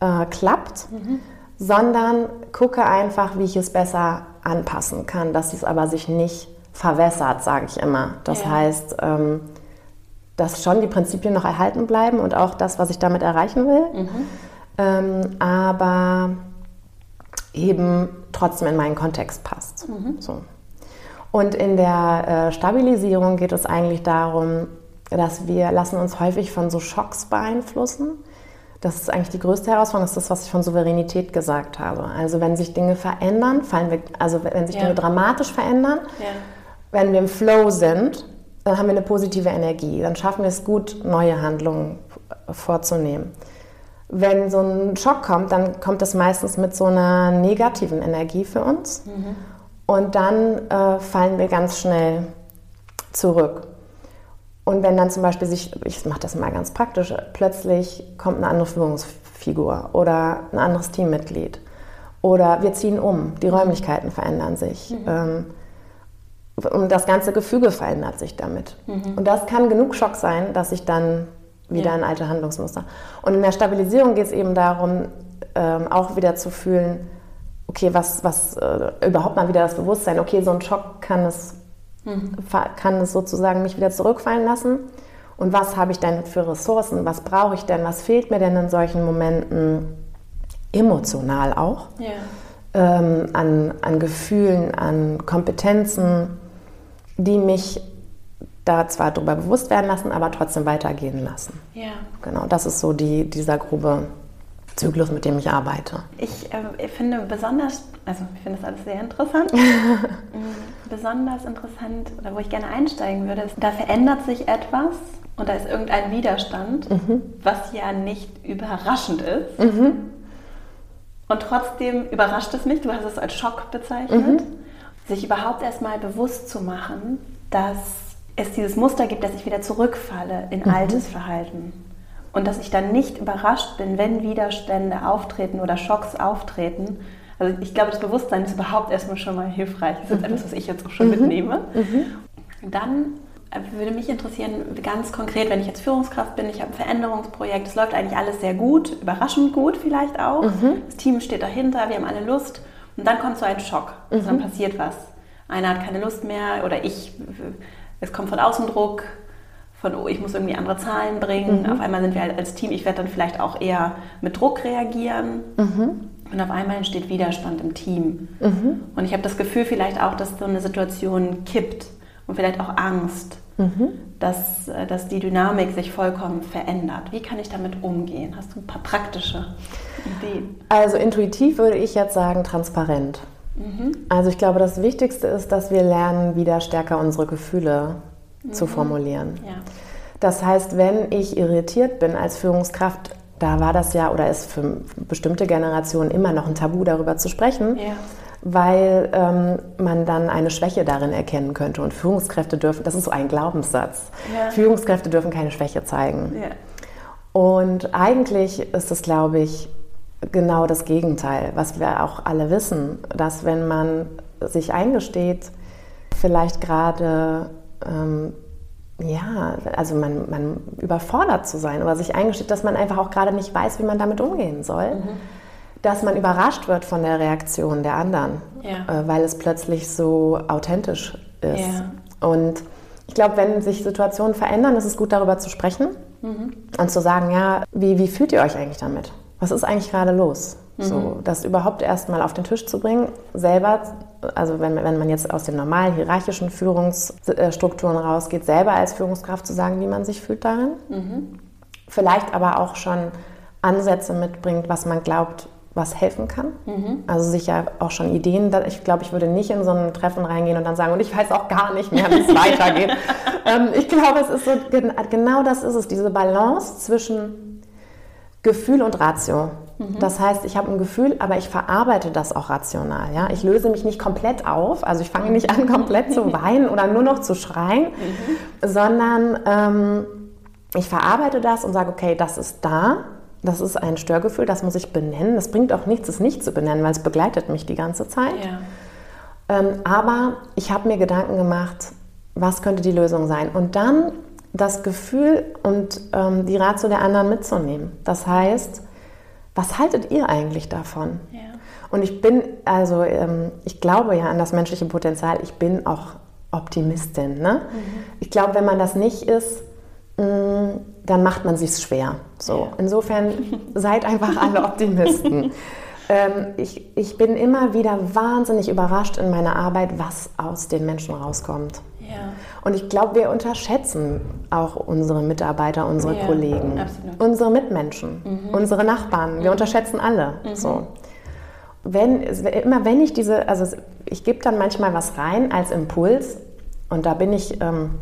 äh, klappt, mhm. sondern gucke einfach, wie ich es besser anpassen kann, dass es aber sich nicht verwässert, sage ich immer. Das ja. heißt, ähm, dass schon die Prinzipien noch erhalten bleiben und auch das, was ich damit erreichen will, mhm. ähm, aber eben trotzdem in meinen Kontext passt. Mhm. So. Und in der äh, Stabilisierung geht es eigentlich darum, dass wir lassen uns häufig von so Schocks beeinflussen. Das ist eigentlich die größte Herausforderung, das ist das, was ich von Souveränität gesagt habe. Also wenn sich Dinge verändern, fallen wir, also wenn sich ja. Dinge dramatisch verändern, ja. wenn wir im Flow sind, dann haben wir eine positive Energie. Dann schaffen wir es gut, neue Handlungen vorzunehmen. Wenn so ein Schock kommt, dann kommt es meistens mit so einer negativen Energie für uns. Mhm. Und dann äh, fallen wir ganz schnell zurück. Und wenn dann zum Beispiel sich, ich mache das mal ganz praktisch, plötzlich kommt eine andere Führungsfigur oder ein anderes Teammitglied oder wir ziehen um, die Räumlichkeiten verändern sich. Mhm. Ähm, und das ganze Gefüge verändert sich damit. Mhm. Und das kann genug Schock sein, dass ich dann wieder ja. in alte Handlungsmuster. Und in der Stabilisierung geht es eben darum, ähm, auch wieder zu fühlen, okay, was, was äh, überhaupt mal wieder das Bewusstsein, okay, so ein Schock kann es Mhm. Kann es sozusagen mich wieder zurückfallen lassen? Und was habe ich denn für Ressourcen? Was brauche ich denn? Was fehlt mir denn in solchen Momenten emotional auch? Ja. Ähm, an, an Gefühlen, an Kompetenzen, die mich da zwar darüber bewusst werden lassen, aber trotzdem weitergehen lassen. Ja. Genau, das ist so die, dieser grobe Zyklus, mit dem ich arbeite. Ich äh, finde besonders, also ich finde das alles sehr interessant. (laughs) Mm, besonders interessant, oder wo ich gerne einsteigen würde, ist, da verändert sich etwas und da ist irgendein Widerstand, mhm. was ja nicht überraschend ist. Mhm. Und trotzdem überrascht es mich, du hast es als Schock bezeichnet, mhm. sich überhaupt erstmal bewusst zu machen, dass es dieses Muster gibt, dass ich wieder zurückfalle in mhm. altes Verhalten und dass ich dann nicht überrascht bin, wenn Widerstände auftreten oder Schocks auftreten. Also ich glaube, das Bewusstsein ist überhaupt erstmal schon mal hilfreich. Das ist mhm. etwas, was ich jetzt auch schon mhm. mitnehme. Mhm. Dann äh, würde mich interessieren, ganz konkret, wenn ich jetzt Führungskraft bin, ich habe ein Veränderungsprojekt, es läuft eigentlich alles sehr gut, überraschend gut vielleicht auch. Mhm. Das Team steht dahinter, wir haben alle Lust. Und dann kommt so ein Schock. Also dann passiert was. Einer hat keine Lust mehr oder ich, es kommt von außen Druck, von, oh, ich muss irgendwie andere Zahlen bringen. Mhm. Auf einmal sind wir halt als Team, ich werde dann vielleicht auch eher mit Druck reagieren. Mhm. Und auf einmal entsteht Widerstand im Team. Mhm. Und ich habe das Gefühl vielleicht auch, dass so eine Situation kippt und vielleicht auch Angst, mhm. dass, äh, dass die Dynamik sich vollkommen verändert. Wie kann ich damit umgehen? Hast du ein paar praktische Ideen? Also intuitiv würde ich jetzt sagen, transparent. Mhm. Also ich glaube, das Wichtigste ist, dass wir lernen, wieder stärker unsere Gefühle mhm. zu formulieren. Ja. Das heißt, wenn ich irritiert bin als Führungskraft, da war das ja oder ist für bestimmte Generationen immer noch ein Tabu, darüber zu sprechen. Ja weil ähm, man dann eine Schwäche darin erkennen könnte. Und Führungskräfte dürfen, das ist so ein Glaubenssatz, ja. Führungskräfte dürfen keine Schwäche zeigen. Ja. Und eigentlich ist es, glaube ich, genau das Gegenteil, was wir auch alle wissen, dass wenn man sich eingesteht, vielleicht gerade ähm, ja, also man, man überfordert zu sein oder sich eingesteht, dass man einfach auch gerade nicht weiß, wie man damit umgehen soll. Mhm. Dass man überrascht wird von der Reaktion der anderen, ja. äh, weil es plötzlich so authentisch ist. Ja. Und ich glaube, wenn sich Situationen verändern, ist es gut, darüber zu sprechen mhm. und zu sagen, ja, wie, wie fühlt ihr euch eigentlich damit? Was ist eigentlich gerade los? Mhm. So, das überhaupt erstmal auf den Tisch zu bringen, selber, also wenn, wenn man jetzt aus den normalen hierarchischen Führungsstrukturen rausgeht, selber als Führungskraft zu sagen, wie man sich fühlt darin. Mhm. Vielleicht aber auch schon Ansätze mitbringt, was man glaubt, was helfen kann. Mhm. Also sicher auch schon Ideen. Ich glaube, ich würde nicht in so ein Treffen reingehen und dann sagen, und ich weiß auch gar nicht mehr, wie es (laughs) weitergeht. ähm, ich glaube, es ist so, genau das ist es, diese Balance zwischen Gefühl und Ratio. Mhm. Das heißt, ich habe ein Gefühl, aber ich verarbeite das auch rational. Ja? Ich löse mich nicht komplett auf, also ich fange nicht an, komplett zu (laughs) weinen oder nur noch zu schreien, mhm. sondern ähm, ich verarbeite das und sage, okay, das ist da, das ist ein Störgefühl, das muss ich benennen. Das bringt auch nichts, es nicht zu benennen, weil es begleitet mich die ganze Zeit. Ja. Ähm, aber ich habe mir Gedanken gemacht, was könnte die Lösung sein? Und dann das Gefühl und ähm, die Ratio der anderen mitzunehmen. Das heißt, was haltet ihr eigentlich davon? Ja. Und ich bin, also ähm, ich glaube ja an das menschliche Potenzial, ich bin auch Optimistin. Ne? Mhm. Ich glaube, wenn man das nicht ist, mm, dann macht man sich schwer. So. Insofern (laughs) seid einfach alle Optimisten. (laughs) ähm, ich, ich bin immer wieder wahnsinnig überrascht in meiner Arbeit, was aus den Menschen rauskommt. Ja. Und ich glaube, wir unterschätzen auch unsere Mitarbeiter, unsere ja, Kollegen, absolut. unsere Mitmenschen, mhm. unsere Nachbarn. Wir mhm. unterschätzen alle. Mhm. So. Wenn, immer wenn ich diese, also ich gebe dann manchmal was rein als Impuls und da bin ich, ähm,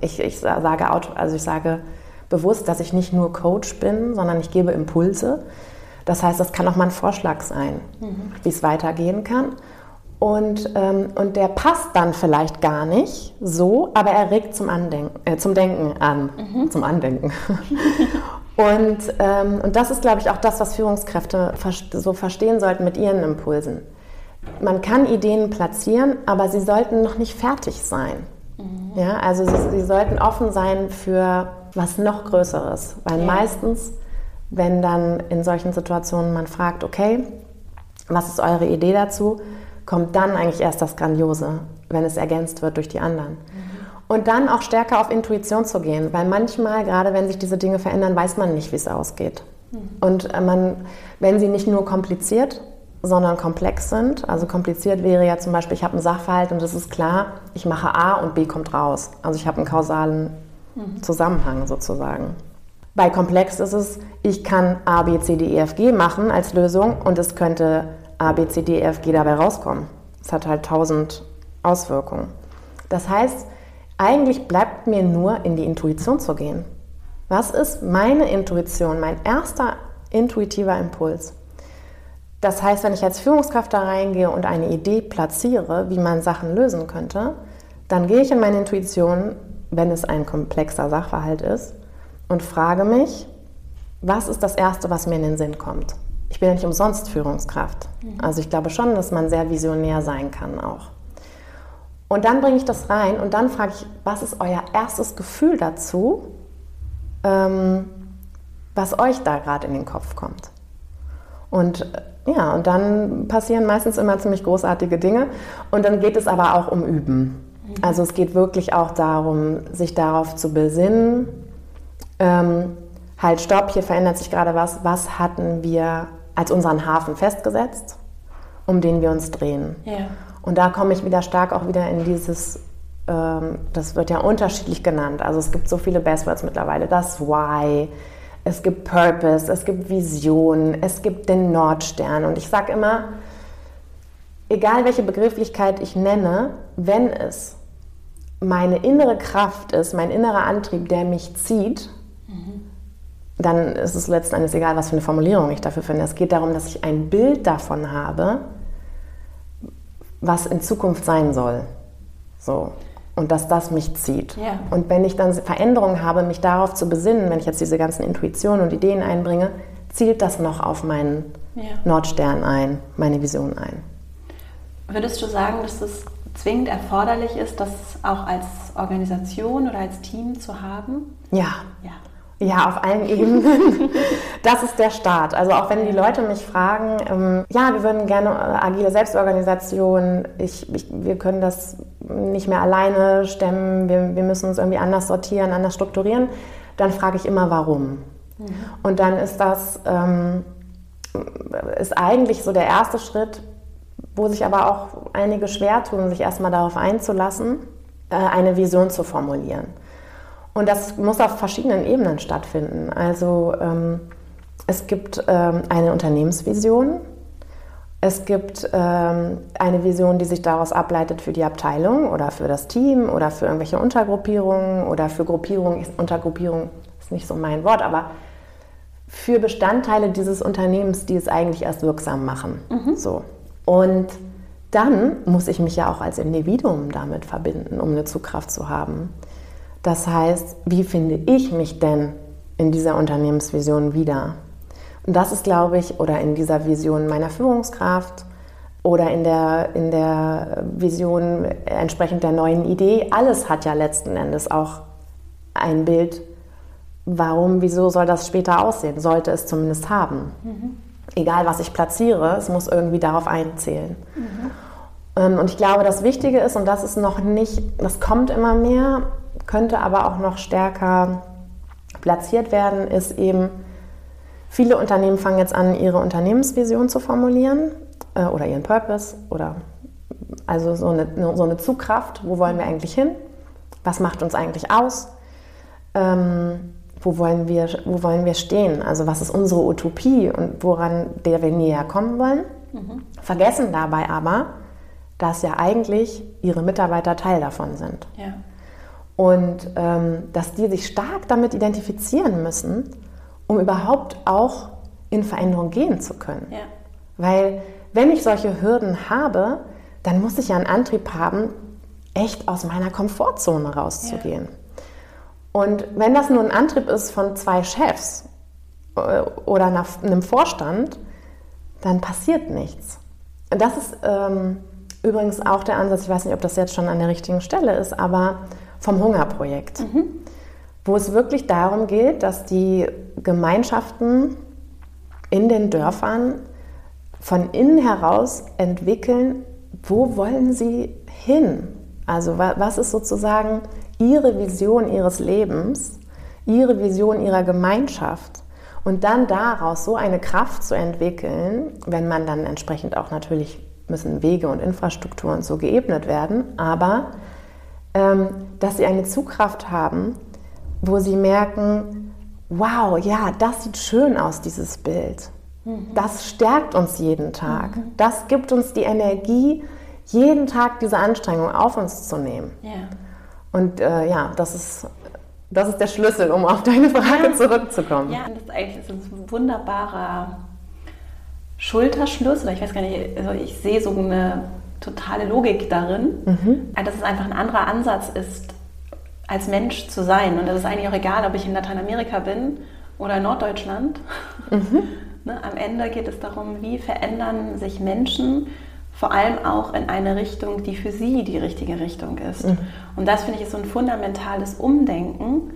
ich, ich sage, also ich sage bewusst, dass ich nicht nur Coach bin, sondern ich gebe Impulse. Das heißt, das kann auch mal ein Vorschlag sein, mhm. wie es weitergehen kann. Und, ähm, und der passt dann vielleicht gar nicht so, aber er regt zum, Andenken, äh, zum Denken an. Mhm. Zum Andenken. (laughs) und, ähm, und das ist, glaube ich, auch das, was Führungskräfte so verstehen sollten mit ihren Impulsen. Man kann Ideen platzieren, aber sie sollten noch nicht fertig sein. Mhm. Ja, also sie, sie, sollten offen sein für was noch Größeres. Weil ja. meistens, wenn dann in solchen Situationen man fragt, okay, was ist eure Idee dazu? Kommt dann eigentlich erst das Grandiose, wenn es ergänzt wird durch die anderen. Mhm. Und dann auch stärker auf Intuition zu gehen, weil manchmal, gerade wenn sich diese Dinge verändern, weiß man nicht, wie es ausgeht. Mhm. Und äh, man, wenn sie nicht nur kompliziert, sondern komplex sind, also kompliziert wäre ja zum Beispiel, ich habe einen Sachverhalt und es ist klar, ich mache A und B kommt raus. Also ich habe einen kausalen mhm. Zusammenhang sozusagen. Bei komplex ist es, ich kann A, B, C, D, E, F, G machen als Lösung und es könnte A, B, C, D, E, F, G dabei rauskommen. Es hat halt tausend Auswirkungen. Das heißt, eigentlich bleibt mir nur in die Intuition zu gehen. Was ist meine Intuition, mein erster intuitiver Impuls? Das heißt, wenn ich als Führungskraft da reingehe und eine Idee platziere, wie man Sachen lösen könnte, dann gehe ich in meine Intuition, wenn es ein komplexer Sachverhalt ist, und frage mich, was ist das Erste, was mir in den Sinn kommt? Ich bin ja nicht umsonst Führungskraft. Also ich glaube schon, dass man sehr visionär sein kann auch. Und dann bringe ich das rein und dann frage ich, was ist euer erstes Gefühl dazu, ähm, was euch da gerade in den Kopf kommt. Und äh, ja, und dann passieren meistens immer ziemlich großartige Dinge. Und dann geht es aber auch um Üben. Also es geht wirklich auch darum, sich darauf zu besinnen, ähm, halt, stopp, hier verändert sich gerade was. Was hatten wir als unseren Hafen festgesetzt, um den wir uns drehen? Ja. Und da komme ich wieder stark auch wieder in dieses, ähm, das wird ja unterschiedlich genannt. Also es gibt so viele Bestwords mittlerweile. Das Why, es gibt Purpose, es gibt Vision, es gibt den Nordstern. Und ich sage immer, egal welche Begrifflichkeit ich nenne, wenn es meine innere Kraft ist, mein innerer Antrieb, der mich zieht, dann ist es letzten Endes egal, was für eine Formulierung ich dafür finde. Es geht darum, dass ich ein Bild davon habe, was in Zukunft sein soll. So. Und dass das mich zieht. Ja. Und wenn ich dann Veränderungen habe, mich darauf zu besinnen, wenn ich jetzt diese ganzen Intuitionen und Ideen einbringe, zielt das noch auf meinen ja. Nordstern ein, meine Vision ein. Würdest du sagen, dass es zwingend erforderlich ist, das auch als Organisation oder als Team zu haben? Ja. ja. Ja, auf allen (laughs) Ebenen. Das ist der Start. Also auch wenn die Leute mich fragen, ähm, ja, wir würden gerne äh, agile Selbstorganisation, ich, ich, wir können das nicht mehr alleine stemmen, wir, wir müssen uns irgendwie anders sortieren, anders strukturieren, dann frage ich immer, warum. Mhm. Und dann ist das ähm, ist eigentlich so der erste Schritt, wo sich aber auch einige schwer tun, sich erstmal darauf einzulassen, äh, eine Vision zu formulieren. Und das muss auf verschiedenen Ebenen stattfinden. Also ähm, es gibt ähm, eine Unternehmensvision, es gibt ähm, eine Vision, die sich daraus ableitet für die Abteilung oder für das Team oder für irgendwelche Untergruppierungen oder für Gruppierungen. Untergruppierung ist nicht so mein Wort, aber für Bestandteile dieses Unternehmens, die es eigentlich erst wirksam machen. Mhm. So. Und dann muss ich mich ja auch als Individuum damit verbinden, um eine Zugkraft zu haben. Das heißt, wie finde ich mich denn in dieser Unternehmensvision wieder? Und das ist, glaube ich, oder in dieser Vision meiner Führungskraft oder in der, in der Vision entsprechend der neuen Idee, alles hat ja letzten Endes auch ein Bild, warum, wieso soll das später aussehen, sollte es zumindest haben. Mhm. Egal, was ich platziere, es muss irgendwie darauf einzählen. Mhm. Und ich glaube, das Wichtige ist, und das ist noch nicht, das kommt immer mehr, könnte aber auch noch stärker platziert werden, ist eben, viele Unternehmen fangen jetzt an, ihre Unternehmensvision zu formulieren äh, oder ihren Purpose oder also so eine, so eine Zugkraft, wo wollen wir eigentlich hin, was macht uns eigentlich aus, ähm, wo, wollen wir, wo wollen wir stehen, also was ist unsere Utopie und woran der wir näher kommen wollen, mhm. vergessen dabei aber, dass ja eigentlich ihre Mitarbeiter Teil davon sind. Ja. Und ähm, dass die sich stark damit identifizieren müssen, um überhaupt auch in Veränderung gehen zu können. Ja. Weil wenn ich solche Hürden habe, dann muss ich ja einen Antrieb haben, echt aus meiner Komfortzone rauszugehen. Ja. Und wenn das nur ein Antrieb ist von zwei Chefs äh, oder einem Vorstand, dann passiert nichts. Das ist ähm, übrigens auch der Ansatz, ich weiß nicht, ob das jetzt schon an der richtigen Stelle ist, aber vom Hungerprojekt, mhm. wo es wirklich darum geht, dass die Gemeinschaften in den Dörfern von innen heraus entwickeln, wo wollen sie hin? Also was ist sozusagen ihre Vision ihres Lebens, ihre Vision ihrer Gemeinschaft und dann daraus so eine Kraft zu entwickeln, wenn man dann entsprechend auch natürlich müssen Wege und Infrastrukturen so geebnet werden, aber ähm, dass sie eine Zugkraft haben, wo sie merken, wow, ja, das sieht schön aus, dieses Bild. Mhm. Das stärkt uns jeden Tag. Mhm. Das gibt uns die Energie, jeden Tag diese Anstrengung auf uns zu nehmen. Ja. Und äh, ja, das ist, das ist der Schlüssel, um auf deine Frage ja. zurückzukommen. Ja, das ist eigentlich ein wunderbarer Schulterschluss. Oder ich weiß gar nicht, also ich sehe so eine totale Logik darin, mhm. dass es einfach ein anderer Ansatz ist, als Mensch zu sein. Und das ist eigentlich auch egal, ob ich in Lateinamerika bin oder in Norddeutschland. Mhm. (laughs) ne, am Ende geht es darum, wie verändern sich Menschen, vor allem auch in eine Richtung, die für sie die richtige Richtung ist. Mhm. Und das finde ich ist so ein fundamentales Umdenken,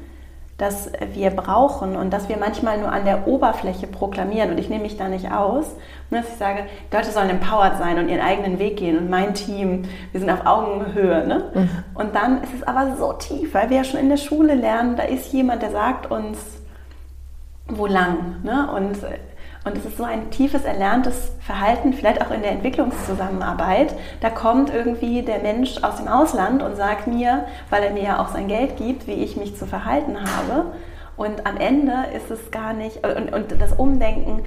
das wir brauchen und das wir manchmal nur an der Oberfläche proklamieren. Und ich nehme mich da nicht aus, dass ich sage, Leute sollen empowered sein und ihren eigenen Weg gehen und mein Team, wir sind auf Augenhöhe. Ne? Mhm. Und dann ist es aber so tief, weil wir ja schon in der Schule lernen, da ist jemand, der sagt uns, wo lang. Ne? Und und es ist so ein tiefes erlerntes Verhalten, vielleicht auch in der Entwicklungszusammenarbeit. Da kommt irgendwie der Mensch aus dem Ausland und sagt mir, weil er mir ja auch sein Geld gibt, wie ich mich zu verhalten habe. Und am Ende ist es gar nicht, und, und das Umdenken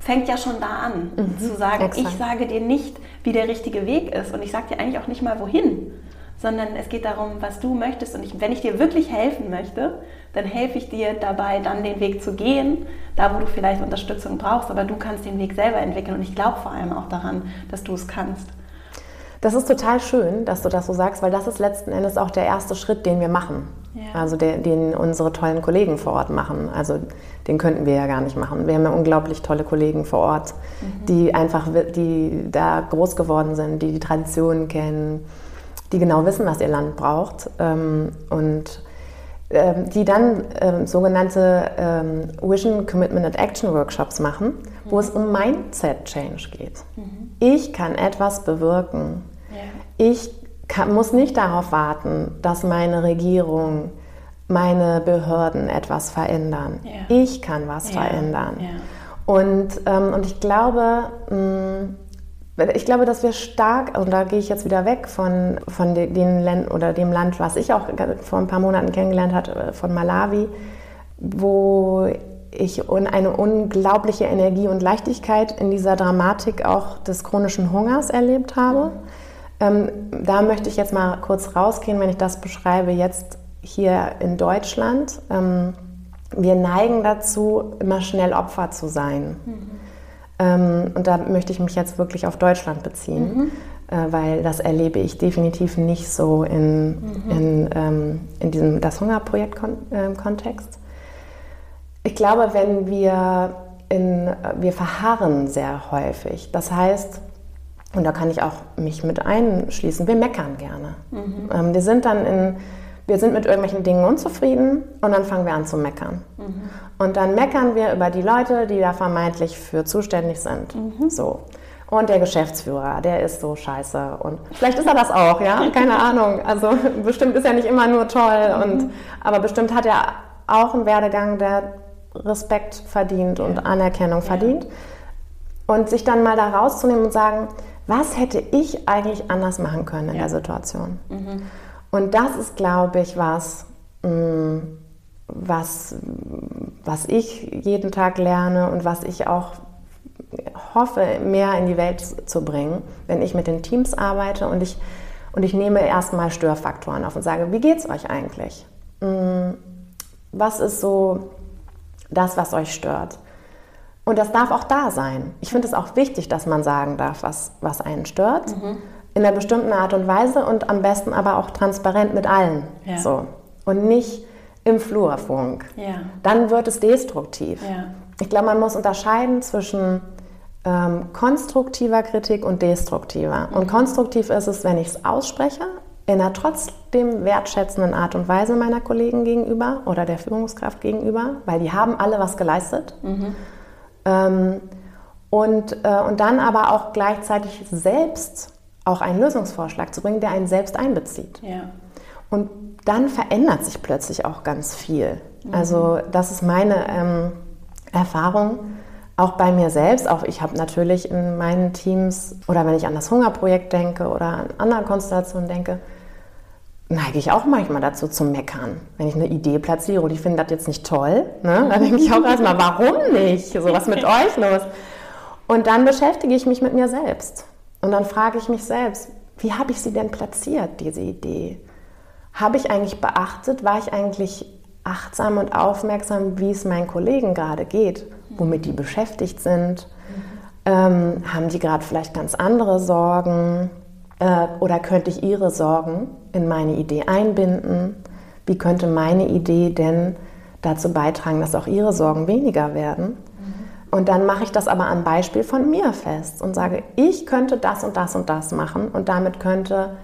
fängt ja schon da an, mhm, zu sagen, exakt. ich sage dir nicht, wie der richtige Weg ist und ich sage dir eigentlich auch nicht mal wohin, sondern es geht darum, was du möchtest. Und ich, wenn ich dir wirklich helfen möchte, dann helfe ich dir dabei, dann den Weg zu gehen, da wo du vielleicht Unterstützung brauchst, aber du kannst den Weg selber entwickeln und ich glaube vor allem auch daran, dass du es kannst. Das ist total schön, dass du das so sagst, weil das ist letzten Endes auch der erste Schritt, den wir machen. Ja. Also der, den unsere tollen Kollegen vor Ort machen. Also den könnten wir ja gar nicht machen. Wir haben ja unglaublich tolle Kollegen vor Ort, mhm. die einfach, die da groß geworden sind, die die Traditionen kennen, die genau wissen, was ihr Land braucht ähm, und ähm, die dann ähm, sogenannte ähm, Vision Commitment and Action Workshops machen, wo mhm. es um Mindset Change geht. Mhm. Ich kann etwas bewirken. Ja. Ich kann, muss nicht darauf warten, dass meine Regierung, meine Behörden etwas verändern. Ja. Ich kann was ja. verändern. Und, ähm, und ich glaube, mh, mm, ich glaube, dass wir stark, und da gehe ich jetzt wieder weg von, von den Ländern oder dem Land, was ich auch vor ein paar Monaten kennengelernt habe, äh, von Malawi, wo ich eine unglaubliche Energie und Leichtigkeit in dieser Dramatik auch des chronischen Hungers erlebt habe. Ähm, da möchte ich jetzt mal kurz rausgehen, wenn ich das beschreibe, jetzt hier in Deutschland. Ähm, wir neigen dazu, immer schnell Opfer zu sein. Mhm. Ähm, und da möchte ich mich jetzt wirklich auf Deutschland beziehen, mhm. äh, weil das erlebe ich definitiv nicht so in, mhm. in, ähm, in diesem Das Hungerprojekt-Kontext. Ähm, ich glaube, wenn wir in, wir verharren sehr häufig. Das heißt, und da kann ich auch mich mit einschließen, wir meckern gerne. Mhm. Ähm, wir sind dann in wir sind mit irgendwelchen Dingen unzufrieden und dann fangen wir an zu meckern. Mhm. Und dann meckern wir über die Leute, die da vermeintlich für zuständig sind. Mhm. So. Und der Geschäftsführer, der ist so scheiße. Und vielleicht ist er das auch, ja? Keine (laughs) Ahnung. Also bestimmt ist er nicht immer nur toll. Mhm. Und, aber bestimmt hat er auch einen Werdegang, der Respekt verdient und Anerkennung ja. verdient. Und sich dann mal da rauszunehmen und sagen, was hätte ich eigentlich anders machen können in ja. der Situation? Mhm. Und das ist, glaube ich, was, mm, was, was ich jeden Tag lerne und was ich auch hoffe, mehr in die Welt zu bringen, wenn ich mit den Teams arbeite und ich, und ich nehme erstmal Störfaktoren auf und sage, wie geht es euch eigentlich? Mm, was ist so das, was euch stört? Und das darf auch da sein. Ich finde es auch wichtig, dass man sagen darf, was, was einen stört. Mhm in einer bestimmten Art und Weise und am besten aber auch transparent mit allen. Ja. So. Und nicht im Flurfunk. Ja. Dann wird es destruktiv. Ja. Ich glaube, man muss unterscheiden zwischen ähm, konstruktiver Kritik und destruktiver. Mhm. Und konstruktiv ist es, wenn ich es ausspreche, in einer trotzdem wertschätzenden Art und Weise meiner Kollegen gegenüber oder der Führungskraft gegenüber, weil die haben alle was geleistet. Mhm. Ähm, und, äh, und dann aber auch gleichzeitig selbst auch einen Lösungsvorschlag zu bringen, der einen selbst einbezieht. Ja. Und dann verändert sich plötzlich auch ganz viel. Mhm. Also das ist meine ähm, Erfahrung, auch bei mir selbst. Auch ich habe natürlich in meinen Teams oder wenn ich an das Hungerprojekt denke oder an andere Konstellationen denke, neige ich auch manchmal dazu zu meckern. Wenn ich eine Idee platziere und ich finde das jetzt nicht toll, ne, (laughs) dann denke ich auch erstmal, warum nicht? So was mit (laughs) euch los? Und dann beschäftige ich mich mit mir selbst. Und dann frage ich mich selbst, wie habe ich sie denn platziert, diese Idee? Habe ich eigentlich beachtet, war ich eigentlich achtsam und aufmerksam, wie es meinen Kollegen gerade geht, womit die beschäftigt sind? Ähm, haben die gerade vielleicht ganz andere Sorgen? Äh, oder könnte ich ihre Sorgen in meine Idee einbinden? Wie könnte meine Idee denn dazu beitragen, dass auch ihre Sorgen weniger werden? Und dann mache ich das aber am Beispiel von mir fest und sage, ich könnte das und das und das machen und damit könnte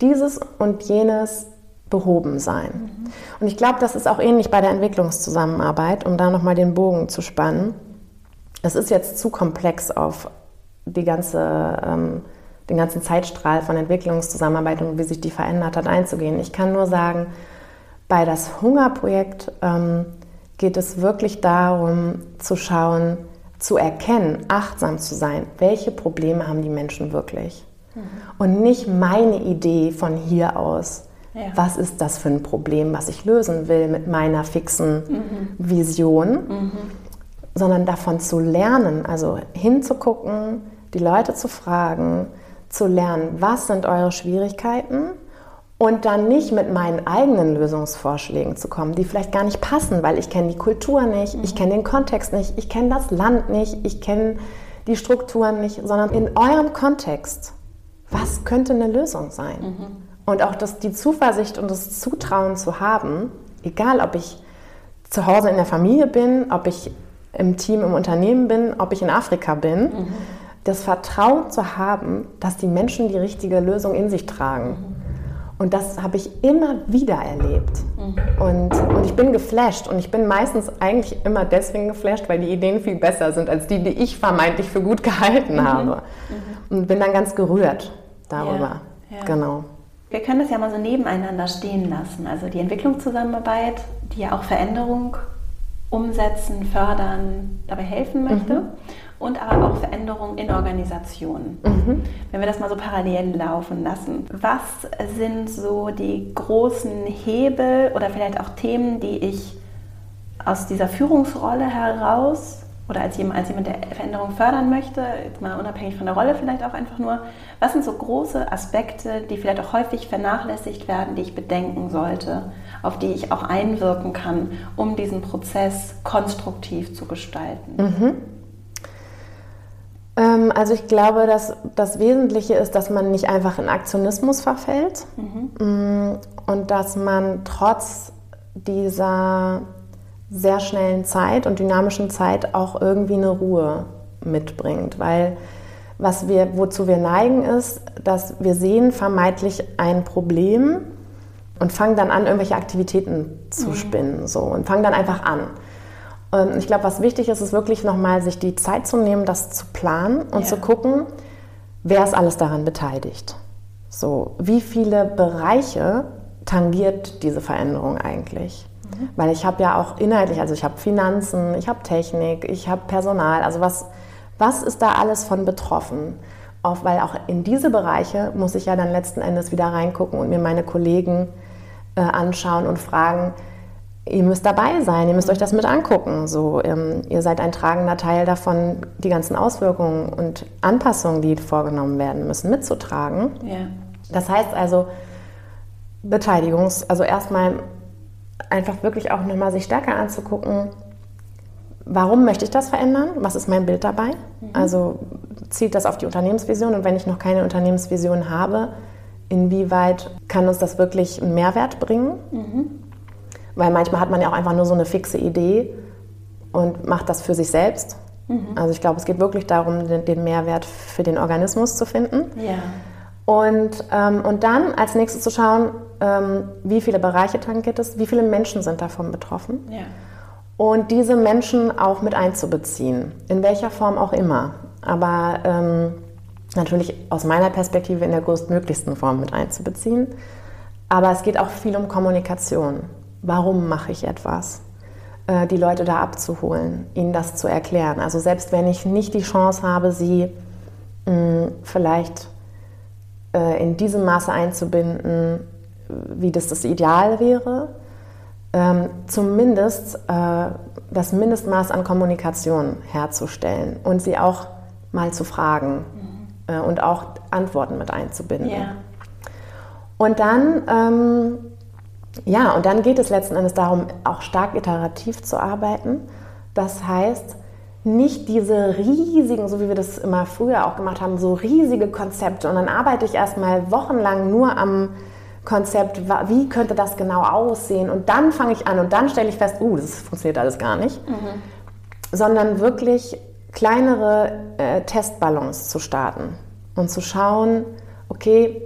dieses und jenes behoben sein. Mhm. Und ich glaube, das ist auch ähnlich bei der Entwicklungszusammenarbeit, um da nochmal den Bogen zu spannen. Es ist jetzt zu komplex auf die ganze, ähm, den ganzen Zeitstrahl von Entwicklungszusammenarbeit und wie sich die verändert hat einzugehen. Ich kann nur sagen, bei das Hungerprojekt ähm, geht es wirklich darum zu schauen, zu erkennen, achtsam zu sein, welche Probleme haben die Menschen wirklich. Mhm. Und nicht meine Idee von hier aus, ja. was ist das für ein Problem, was ich lösen will mit meiner fixen mhm. Vision, mhm. sondern davon zu lernen, also hinzugucken, die Leute zu fragen, zu lernen, was sind eure Schwierigkeiten und dann nicht mit meinen eigenen Lösungsvorschlägen zu kommen, die vielleicht gar nicht passen, weil ich kenne die Kultur nicht, ich kenne den Kontext nicht, ich kenne das Land nicht, ich kenne die Strukturen nicht, sondern in eurem Kontext, was könnte eine Lösung sein? Mhm. Und auch das, die Zuversicht und das Zutrauen zu haben, egal ob ich zu Hause in der Familie bin, ob ich im Team, im Unternehmen bin, ob ich in Afrika bin, mhm. das Vertrauen zu haben, dass die Menschen die richtige Lösung in sich tragen. Mhm und das habe ich immer wieder erlebt. Mhm. Und, und ich bin geflasht. Und ich bin meistens eigentlich immer deswegen geflasht, weil die Ideen viel besser sind als die, die ich vermeintlich für gut (laughs) gehalten mhm. habe. Mhm. Und bin dann ganz gerührt darüber. Ja, ja. Genau. Wir können das ja mal so nebeneinander stehen lassen. Also die Entwicklungszusammenarbeit, die ja auch Veränderung umsetzen, fördern, dabei helfen möchte. Und aber auch Veränderungen in Organisationen. Mhm. Wenn wir das mal so parallel laufen lassen, was sind so die großen Hebel oder vielleicht auch Themen, die ich aus dieser Führungsrolle heraus oder als jemand, als jemand, der Veränderung fördern möchte, jetzt mal unabhängig von der Rolle vielleicht auch einfach nur, was sind so große Aspekte, die vielleicht auch häufig vernachlässigt werden, die ich bedenken sollte, auf die ich auch einwirken kann, um diesen Prozess konstruktiv zu gestalten? Mhm. Ähm, also ich glaube, dass das Wesentliche ist, dass man nicht einfach in Aktionismus verfällt mhm. Mm, und dass man trotz dieser sehr schnellen Zeit und dynamischen Zeit auch irgendwie eine Ruhe mitbringt, weil was wir, wozu wir neigen, ist, dass wir sehen vermeintlich ein Problem und fangen dann an, irgendwelche Aktivitäten zu mhm. spinnen so, und fangen dann einfach an. Und ich glaube, was wichtig ist, ist wirklich nochmal sich die Zeit zu nehmen, das zu planen und ja. zu gucken, wer ist alles daran beteiligt. So, wie viele Bereiche tangiert diese Veränderung eigentlich? Mhm. Weil ich habe ja auch inhaltlich, also ich habe Finanzen, ich habe Technik, ich habe Personal, also was, was ist da alles von betroffen? Auch, weil auch in diese Bereiche muss ich ja dann letzten Endes wieder reingucken und mir meine Kollegen äh, anschauen und fragen, ihr müsst dabei sein, ihr müsst euch das mit angucken. So, ähm, ihr seid ein tragender Teil davon, die ganzen Auswirkungen und Anpassungen, die vorgenommen werden müssen, mitzutragen. Ja. Das heißt also, Beteiligungs-, also erstmal einfach wirklich auch nochmal sich stärker anzugucken, warum möchte ich das verändern? Was ist mein Bild dabei? Mhm. Also zielt das auf die Unternehmensvision und wenn ich noch keine Unternehmensvision habe, inwieweit kann uns das wirklich einen Mehrwert bringen? Mhm. Weil manchmal hat man ja auch einfach nur so eine fixe Idee und macht das für sich selbst. Mhm. Also ich glaube, es geht wirklich darum, den, den, Mehrwert für den Organismus zu finden. Ja. Und, ähm, und dann als nächstes zu schauen, ähm, wie viele Bereiche tangiert es, wie viele Menschen sind davon betroffen. Ja. Und diese Menschen auch mit einzubeziehen, in welcher Form auch immer. Aber ähm, natürlich aus meiner Perspektive in der größtmöglichsten Form mit einzubeziehen. Aber es geht auch viel um Kommunikation warum mache ich etwas, äh, die Leute da abzuholen, ihnen das zu erklären. Also selbst wenn ich nicht die Chance habe, sie mh, vielleicht äh, in diesem Maße einzubinden, wie das das Ideal wäre, ähm, zumindest äh, das Mindestmaß an Kommunikation herzustellen und sie auch mal zu fragen mhm. äh, und auch Antworten mit einzubinden. Yeah. Und dann ähm, ja, und dann geht es letzten Endes darum, auch stark iterativ zu arbeiten. Das heißt, nicht diese riesigen, so wie wir das immer früher auch gemacht haben, so riesige Konzepte. Und dann arbeite ich erstmal wochenlang nur am Konzept, wie könnte das genau aussehen? Und dann fange ich an und dann stelle ich fest, uh, das funktioniert alles gar nicht. Mhm. Sondern wirklich kleinere äh, Testballons zu starten und zu schauen, okay,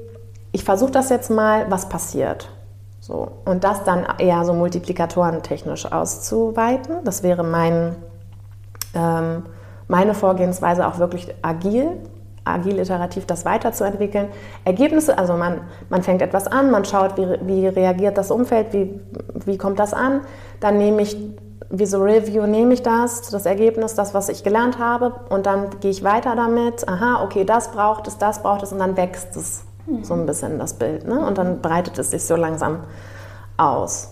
ich versuche das jetzt mal, was passiert? So. Und das dann eher so multiplikatorentechnisch auszuweiten. Das wäre mein, ähm, meine Vorgehensweise auch wirklich agil, agil iterativ das weiterzuentwickeln. Ergebnisse, also man, man fängt etwas an, man schaut, wie, wie reagiert das Umfeld, wie, wie kommt das an. Dann nehme ich, wie so Review nehme ich das, das Ergebnis, das, was ich gelernt habe und dann gehe ich weiter damit. Aha, okay, das braucht es, das braucht es und dann wächst es so ein bisschen das Bild. Ne? Und dann breitet es sich so langsam aus.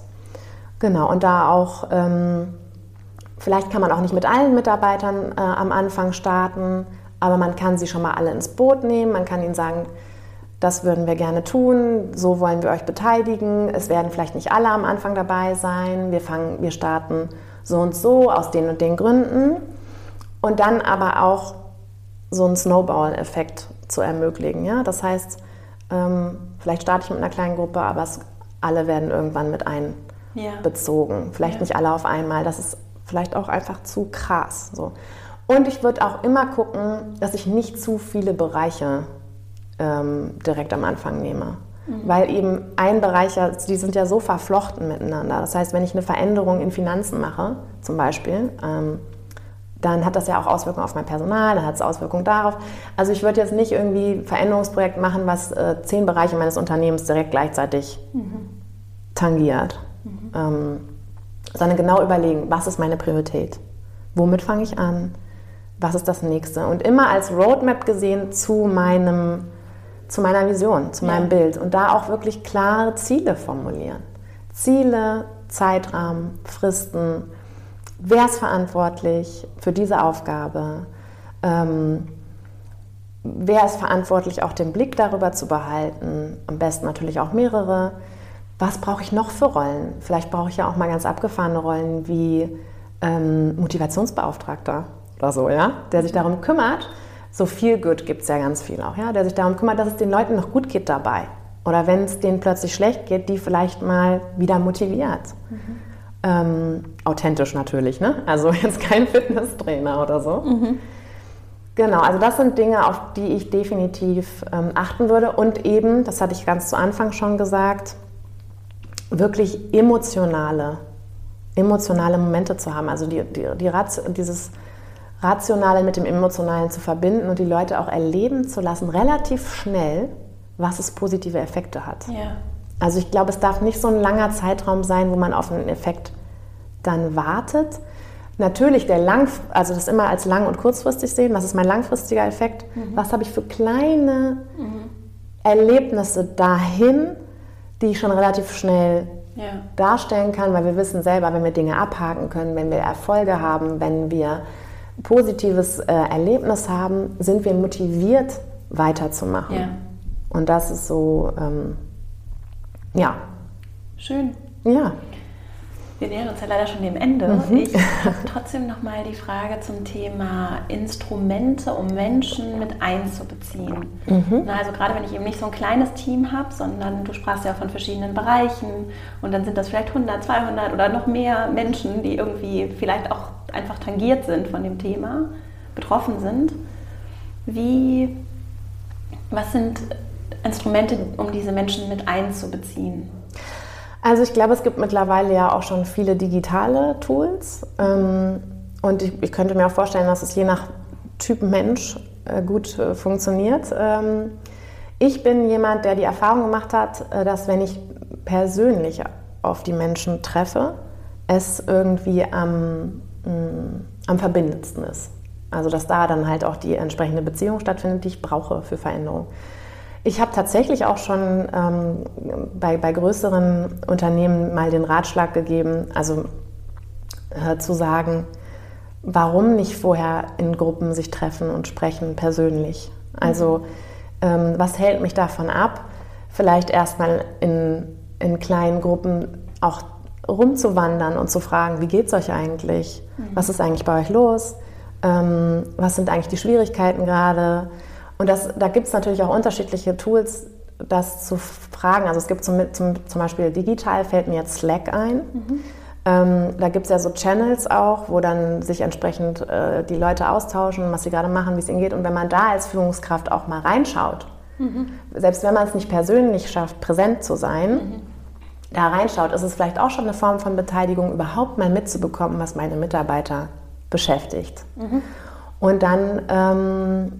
Genau, und da auch, ähm, vielleicht kann man auch nicht mit allen Mitarbeitern äh, am Anfang starten, aber man kann sie schon mal alle ins Boot nehmen, man kann ihnen sagen, das würden wir gerne tun, so wollen wir euch beteiligen. Es werden vielleicht nicht alle am Anfang dabei sein. Wir, fangen, wir starten so und so aus den und den Gründen. Und dann aber auch so einen Snowball-Effekt zu ermöglichen. Ja? Das heißt, ähm, vielleicht starte ich mit einer kleinen Gruppe, aber es, alle werden irgendwann mit einbezogen. Ja. Vielleicht ja. nicht alle auf einmal. Das ist vielleicht auch einfach zu krass. So. Und ich würde auch immer gucken, dass ich nicht zu viele Bereiche ähm, direkt am Anfang nehme. Mhm. Weil eben ein Bereich, die sind ja so verflochten miteinander. Das heißt, wenn ich eine Veränderung in Finanzen mache, zum Beispiel, ähm, dann hat das ja auch Auswirkungen auf mein Personal, dann hat es Auswirkungen darauf. Also ich würde jetzt nicht irgendwie ein Veränderungsprojekt machen, was äh, zehn Bereiche meines Unternehmens direkt gleichzeitig mhm. tangiert, mhm. Ähm, sondern genau überlegen, was ist meine Priorität? Womit fange ich an? Was ist das nächste? Und immer als Roadmap gesehen zu meinem, zu meiner Vision, zu ja. meinem Bild und da auch wirklich klare Ziele formulieren. Ziele, Zeitrahmen, Fristen, wer ist verantwortlich für diese Aufgabe? Ähm, wer ist verantwortlich, auch den Blick darüber zu behalten? Am besten natürlich auch mehrere. Was brauche ich noch für Rollen? Vielleicht brauche ich ja auch mal ganz abgefahrene Rollen wie ähm, Motivationsbeauftragter oder so, ja, der sich darum kümmert. So viel Good gibt es ja ganz viel auch, ja, der sich darum kümmert, dass es den Leuten noch gut geht dabei. Oder wenn es denen plötzlich schlecht geht, die vielleicht mal wieder motiviert. Mhm. Ähm, authentisch natürlich, ne? Also (laughs) jetzt kein Fitnesstrainer oder so. Mhm. Genau, also das sind Dinge, auf die ich definitiv ähm, achten würde. Und eben, das hatte ich ganz zu Anfang schon gesagt, wirklich emotionale, emotionale Momente zu haben. Also die, die, die dieses Rationale mit dem Emotionalen zu verbinden und die Leute auch erleben zu lassen, relativ schnell, was es positive Effekte hat. Ja. Also ich glaube, es darf nicht so ein langer Zeitraum sein, wo man auf einen Effekt dann wartet. Natürlich der lang, also das immer als lang und kurzfristig sehen, was ist mein langfristiger Effekt, mhm. was habe ich für kleine mhm. Erlebnisse dahin, die ich schon relativ schnell ja. darstellen kann, weil wir wissen selber, wenn wir Dinge abhaken können, wenn wir Erfolge haben, wenn wir positives äh, Erlebnis haben, sind wir motiviert weiterzumachen. Ja. Und das ist so, ähm, ja. Schön. Ja. Wir nähern uns ja leider schon dem Ende. Mhm. Ich (laughs) habe trotzdem noch mal die Frage zum Thema Instrumente, um Menschen mit einzubeziehen. Mhm. Na, also gerade wenn ich eben nicht so ein kleines Team habe, sondern du sprachst ja von verschiedenen Bereichen und dann sind das vielleicht 100, 200 oder noch mehr Menschen, die irgendwie vielleicht auch einfach tangiert sind von dem Thema, betroffen sind. Wie, was sind Instrumente, um diese Menschen mit einzubeziehen? Also ich glaube, es gibt mittlerweile ja auch schon viele digitale Tools. Ähm, und ich, ich könnte mir auch vorstellen, dass es je nach Typ Mensch äh, gut äh, funktioniert. Ähm, ich bin jemand, der die Erfahrung gemacht hat, äh, dass wenn ich persönlich auf die Menschen treffe, es irgendwie am, mm, am verbindendsten ist. Also dass da dann halt auch die entsprechende Beziehung stattfindet, die ich brauche für Veränderung. Ich habe tatsächlich auch schon ähm, bei, bei größeren Unternehmen mal den Ratschlag gegeben, also äh, zu sagen, warum nicht vorher in Gruppen sich treffen und sprechen persönlich. Also ähm, was hält mich davon ab, vielleicht erstmal in, in kleinen Gruppen auch rumzuwandern und zu fragen, wie geht es euch eigentlich? Mhm. Was ist eigentlich bei euch los? Ähm, was sind eigentlich die Schwierigkeiten gerade? Und das, da gibt es natürlich auch unterschiedliche Tools, das zu fragen. Also es gibt zum, zum, zum Beispiel digital, fällt mir jetzt Slack ein. Mhm. Ähm, da gibt es ja so Channels auch, wo dann sich entsprechend äh, die Leute austauschen, was sie gerade machen, wie es ihnen geht. Und wenn man da als Führungskraft auch mal reinschaut, mhm. selbst wenn man es nicht persönlich schafft, präsent zu sein, mhm. da reinschaut, ist es vielleicht auch schon eine Form von Beteiligung, überhaupt mal mitzubekommen, was meine Mitarbeiter beschäftigt. Mhm. Und dann ähm,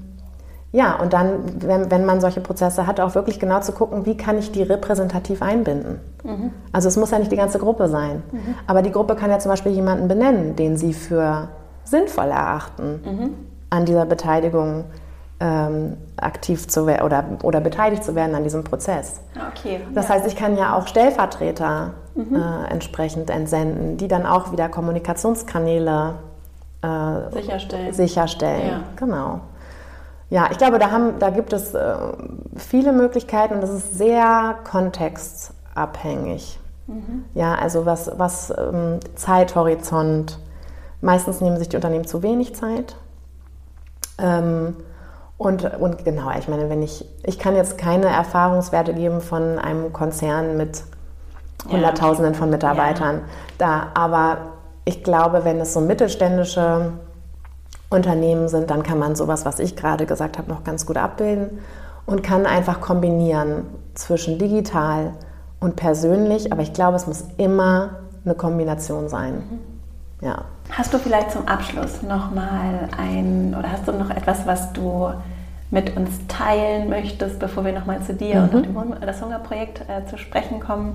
ja, und dann, wenn, wenn man solche Prozesse hat, auch wirklich genau zu gucken, wie kann ich die repräsentativ einbinden. Mhm. Also es muss ja nicht die ganze Gruppe sein, mhm. aber die Gruppe kann ja zum Beispiel jemanden benennen, den sie für sinnvoll erachten, mhm. an dieser Beteiligung ähm, aktiv zu werden oder, oder beteiligt zu werden an diesem Prozess. Okay. Das ja. heißt, ich kann ja auch Stellvertreter mhm. äh, entsprechend entsenden, die dann auch wieder Kommunikationskanäle äh, sicherstellen. sicherstellen. Ja. Genau. Ja, ich glaube, da, haben, da gibt es äh, viele Möglichkeiten und das ist sehr kontextabhängig. Mhm. Ja, also was, was ähm, Zeithorizont. Meistens nehmen sich die Unternehmen zu wenig Zeit. Ähm, und, und genau, ich meine, wenn ich, ich kann jetzt keine Erfahrungswerte geben von einem Konzern mit Hunderttausenden von Mitarbeitern. Ja. Da, aber ich glaube, wenn es so mittelständische Unternehmen sind, dann kann man sowas, was ich gerade gesagt habe, noch ganz gut abbilden und kann einfach kombinieren zwischen digital und persönlich. Aber ich glaube, es muss immer eine Kombination sein. Mhm. Ja. Hast du vielleicht zum Abschluss nochmal ein oder hast du noch etwas, was du mit uns teilen möchtest, bevor wir nochmal zu dir mhm. und dem, das Hungerprojekt äh, zu sprechen kommen,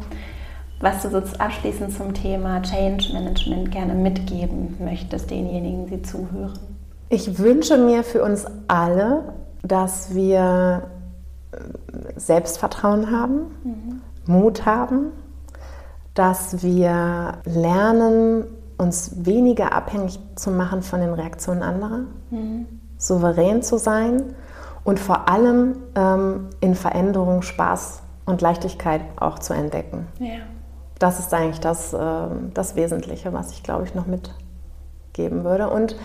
was du so abschließend zum Thema Change Management gerne mitgeben möchtest, denjenigen, die zuhören? Ich wünsche mir für uns alle, dass wir äh, Selbstvertrauen haben, mhm. Mut haben, dass wir lernen, uns weniger abhängig zu machen von den Reaktionen anderer, mhm. souverän zu sein und vor allem ähm, in Veränderung Spaß und Leichtigkeit auch zu entdecken. Ja. Das ist eigentlich das, äh, das Wesentliche, was ich, glaube ich, noch mitgeben würde. Und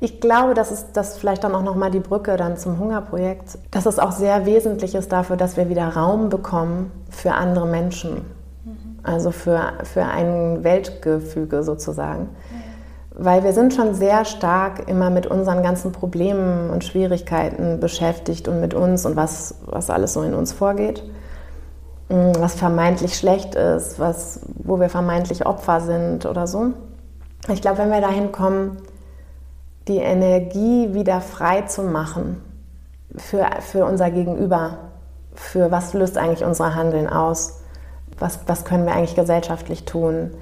ich glaube, das ist das vielleicht dann auch nochmal die Brücke dann zum Hungerprojekt, dass es auch sehr wesentlich ist dafür, dass wir wieder Raum bekommen für andere Menschen. Mhm. Also für, für ein Weltgefüge sozusagen. Mhm weil wir sind schon sehr stark immer mit unseren ganzen Problemen und Schwierigkeiten beschäftigt und mit uns und was, was alles so in uns vorgeht, mm, was vermeintlich schlecht ist, was, wo wir vermeintlich Opfer sind oder so. Ich glaube, wenn wir dahin kommen, die Energie wieder frei zu machen für, für unser Gegenüber, für was löst eigentlich unser Handeln aus, was, was können wir eigentlich gesellschaftlich tun,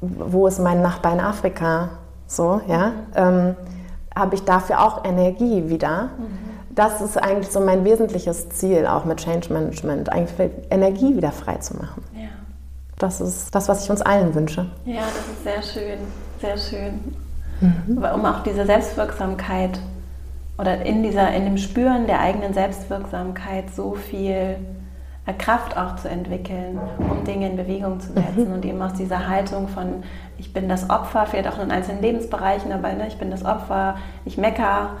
wo ist mein Nachbar in Afrika? So, ja. Ähm, habe ich dafür auch Energie wieder? Mhm. Das ist eigentlich so mein wesentliches Ziel auch mit Change Management, eigentlich Energie wieder frei zu machen. Ja. Das ist das, was ich uns allen wünsche. Ja, das ist sehr schön, sehr schön. Mhm. Um auch diese Selbstwirksamkeit oder in, dieser, in dem Spüren der eigenen Selbstwirksamkeit so viel Kraft auch zu entwickeln, um Dinge in Bewegung zu setzen mhm. und eben aus dieser Haltung von ich bin das Opfer, vielleicht auch in einzelnen Lebensbereichen, aber ne, ich bin das Opfer, ich mecker,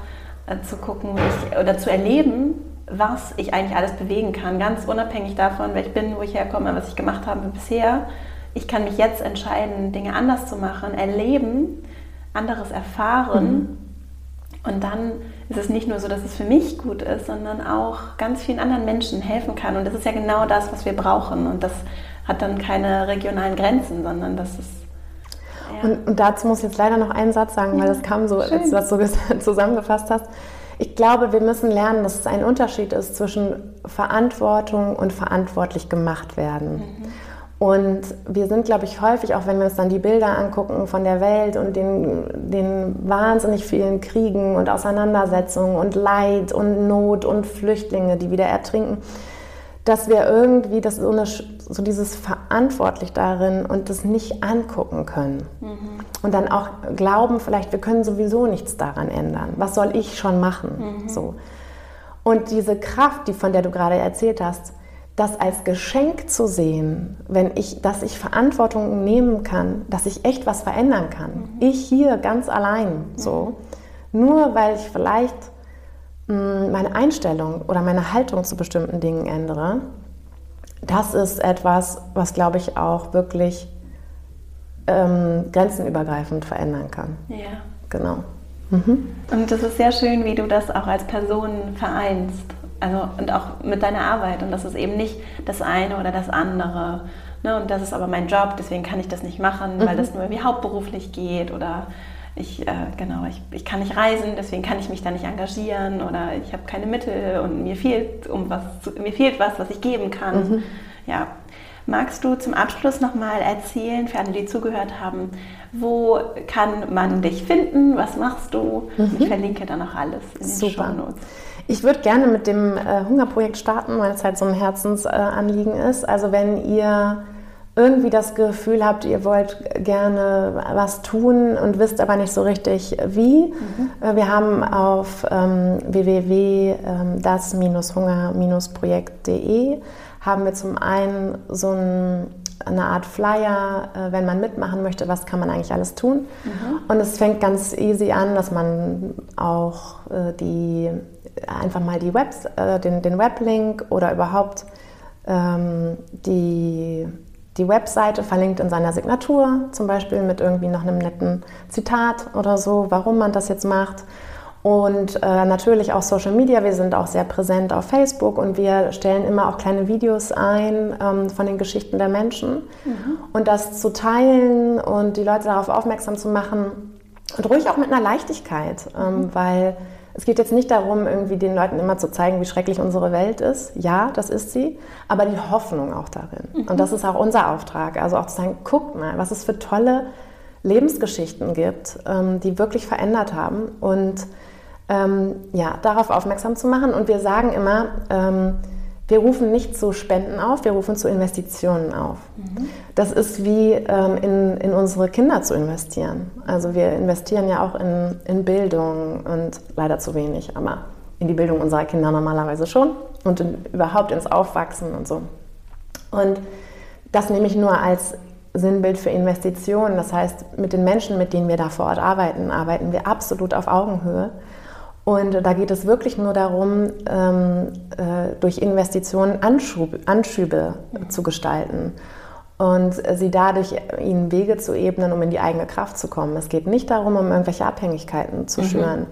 äh, zu gucken ich, oder zu erleben, was ich eigentlich alles bewegen kann, ganz unabhängig davon, wer ich bin, wo ich herkomme, was ich gemacht habe bisher. Ich kann mich jetzt entscheiden, Dinge anders zu machen, erleben, anderes erfahren mhm. und dann ist es nicht nur so, dass es für mich gut ist, sondern auch ganz vielen anderen Menschen helfen kann. Und das ist ja genau das, was wir brauchen. Und das hat dann keine regionalen Grenzen, sondern das ist. Ja. Und, und, dazu muss ich jetzt leider noch einen Satz sagen, weil das kam so, Schön. als du das so (laughs) zusammengefasst hast. Ich glaube, wir müssen lernen, dass es ein Unterschied ist zwischen Verantwortung und verantwortlich gemacht werden. Mhm. Und wir sind, glaube ich, häufig, auch wenn wir uns dann die Bilder angucken von der Welt und den, den wahnsinnig vielen Kriegen und Auseinandersetzungen und Leid und Not und Flüchtlinge, die wieder ertrinken, dass wir irgendwie das so, eine, so dieses verantwortlich darin und das nicht angucken können. Mhm. Und dann auch glauben, vielleicht, wir können sowieso nichts daran ändern. Was soll ich schon machen? Mhm. So. Und diese Kraft, die von der du gerade erzählt hast, das als Geschenk zu sehen, wenn ich, dass ich Verantwortung nehmen kann, dass ich echt was verändern kann. Mhm. Ich hier ganz allein, so. Mhm. Nur weil ich vielleicht mh, hm, meine Einstellung oder meine Haltung zu bestimmten Dingen ändere, das ist etwas, was, glaube ich, auch wirklich ähm, grenzenübergreifend verändern kann. Ja. Genau. Mhm. Und das ist sehr schön, wie du das auch als Person vereinst. Also, und auch mit deiner Arbeit. Und das ist eben nicht das eine oder das andere. Ne? Und das ist aber mein Job, deswegen kann ich das nicht machen, mhm. weil das nur irgendwie hauptberuflich geht. Oder ich, äh, genau, ich, ich kann nicht reisen, deswegen kann ich mich da nicht engagieren. Oder ich habe keine Mittel und mir fehlt, um was mir fehlt was, was ich geben kann. Mhm. Ja. Magst du zum Abschluss nochmal erzählen, für alle, die zugehört haben, wo kann man dich finden? Was machst du? Mhm. Ich verlinke dann auch alles in den Super. Show Notes. Ich würde gerne mit dem äh, Hungerprojekt starten, weil es halt so ein Herzensanliegen äh, ist. Also wenn ihr irgendwie das Gefühl habt, ihr wollt gerne was tun und wisst aber nicht so richtig wie, mhm. Äh, wir haben auf ähm, www.das-hunger-projekt.de haben wir zum einen so ein eine Art Flyer, äh, wenn man mitmachen möchte, was kann man eigentlich alles tun. Mhm. Und es fängt ganz easy an, dass man auch äh, die, einfach mal die Webs, äh, den, den Weblink oder überhaupt ähm, die, die Webseite verlinkt in seiner Signatur, zum Beispiel mit irgendwie noch einem netten Zitat oder so, warum man das jetzt macht. Und äh, natürlich auch Social Media. Wir sind auch sehr präsent auf Facebook und wir stellen immer auch kleine Videos ein ähm, von den Geschichten der Menschen. Mhm. Und das zu teilen und die Leute darauf aufmerksam zu machen und ruhig auch mit einer Leichtigkeit, ähm, mhm. weil es geht jetzt nicht darum, irgendwie den Leuten immer zu zeigen, wie schrecklich unsere Welt ist. Ja, das ist sie, aber die Hoffnung auch darin. Mhm. Und das ist auch unser Auftrag. Also auch zu sagen, guckt mal, was es für tolle Lebensgeschichten gibt, ähm, die wirklich verändert haben. Und ähm, ja, darauf aufmerksam zu machen. Und wir sagen immer, ähm, wir rufen nicht zu Spenden auf, wir rufen zu Investitionen auf. Mhm. Das ist wie ähm, in, in unsere Kinder zu investieren. Also wir investieren ja auch in, in Bildung und leider zu wenig, aber in die Bildung unserer Kinder normalerweise schon und in, überhaupt ins Aufwachsen und so. Und das nehme ich nur als Sinnbild für Investitionen. Das heißt, mit den Menschen, mit denen wir da vor Ort arbeiten, arbeiten wir absolut auf Augenhöhe. Und da geht es wirklich nur darum, ähm, äh, durch Investitionen Anschub, Anschübe mhm. zu gestalten und sie dadurch ihnen Wege zu ebnen, um in die eigene Kraft zu kommen. Es geht nicht darum, um irgendwelche Abhängigkeiten zu mhm. schüren.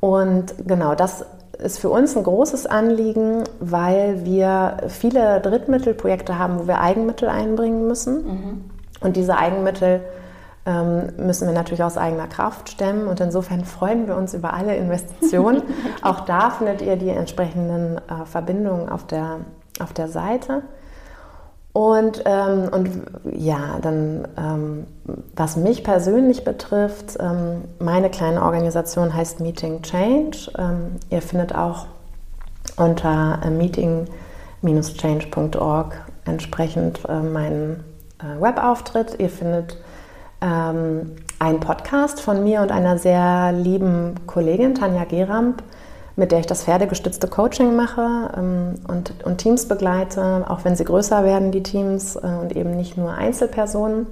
Und genau das ist für uns ein großes Anliegen, weil wir viele Drittmittelprojekte haben, wo wir Eigenmittel einbringen müssen. Mhm. Und diese Eigenmittel müssen wir natürlich aus eigener Kraft stemmen. Und insofern freuen wir uns über alle Investitionen. (laughs) Auch da findet ihr die entsprechenden äh, Verbindungen auf der, auf der Seite. Und, ähm, und ja, dann, ähm, was mich persönlich betrifft, ähm, meine kleine Organisation heißt Meeting Change. Ähm, ihr findet auch unter äh, meeting-change.org entsprechend äh, meinen äh, Webauftritt. Ihr findet ähm, einen Podcast von mir und einer sehr lieben Kollegin, Tanja Geramp, mit der ich das pferdegestützte Coaching mache ähm, und, und, Teams begleite, auch wenn sie größer werden, die Teams, äh, und eben nicht nur Einzelpersonen.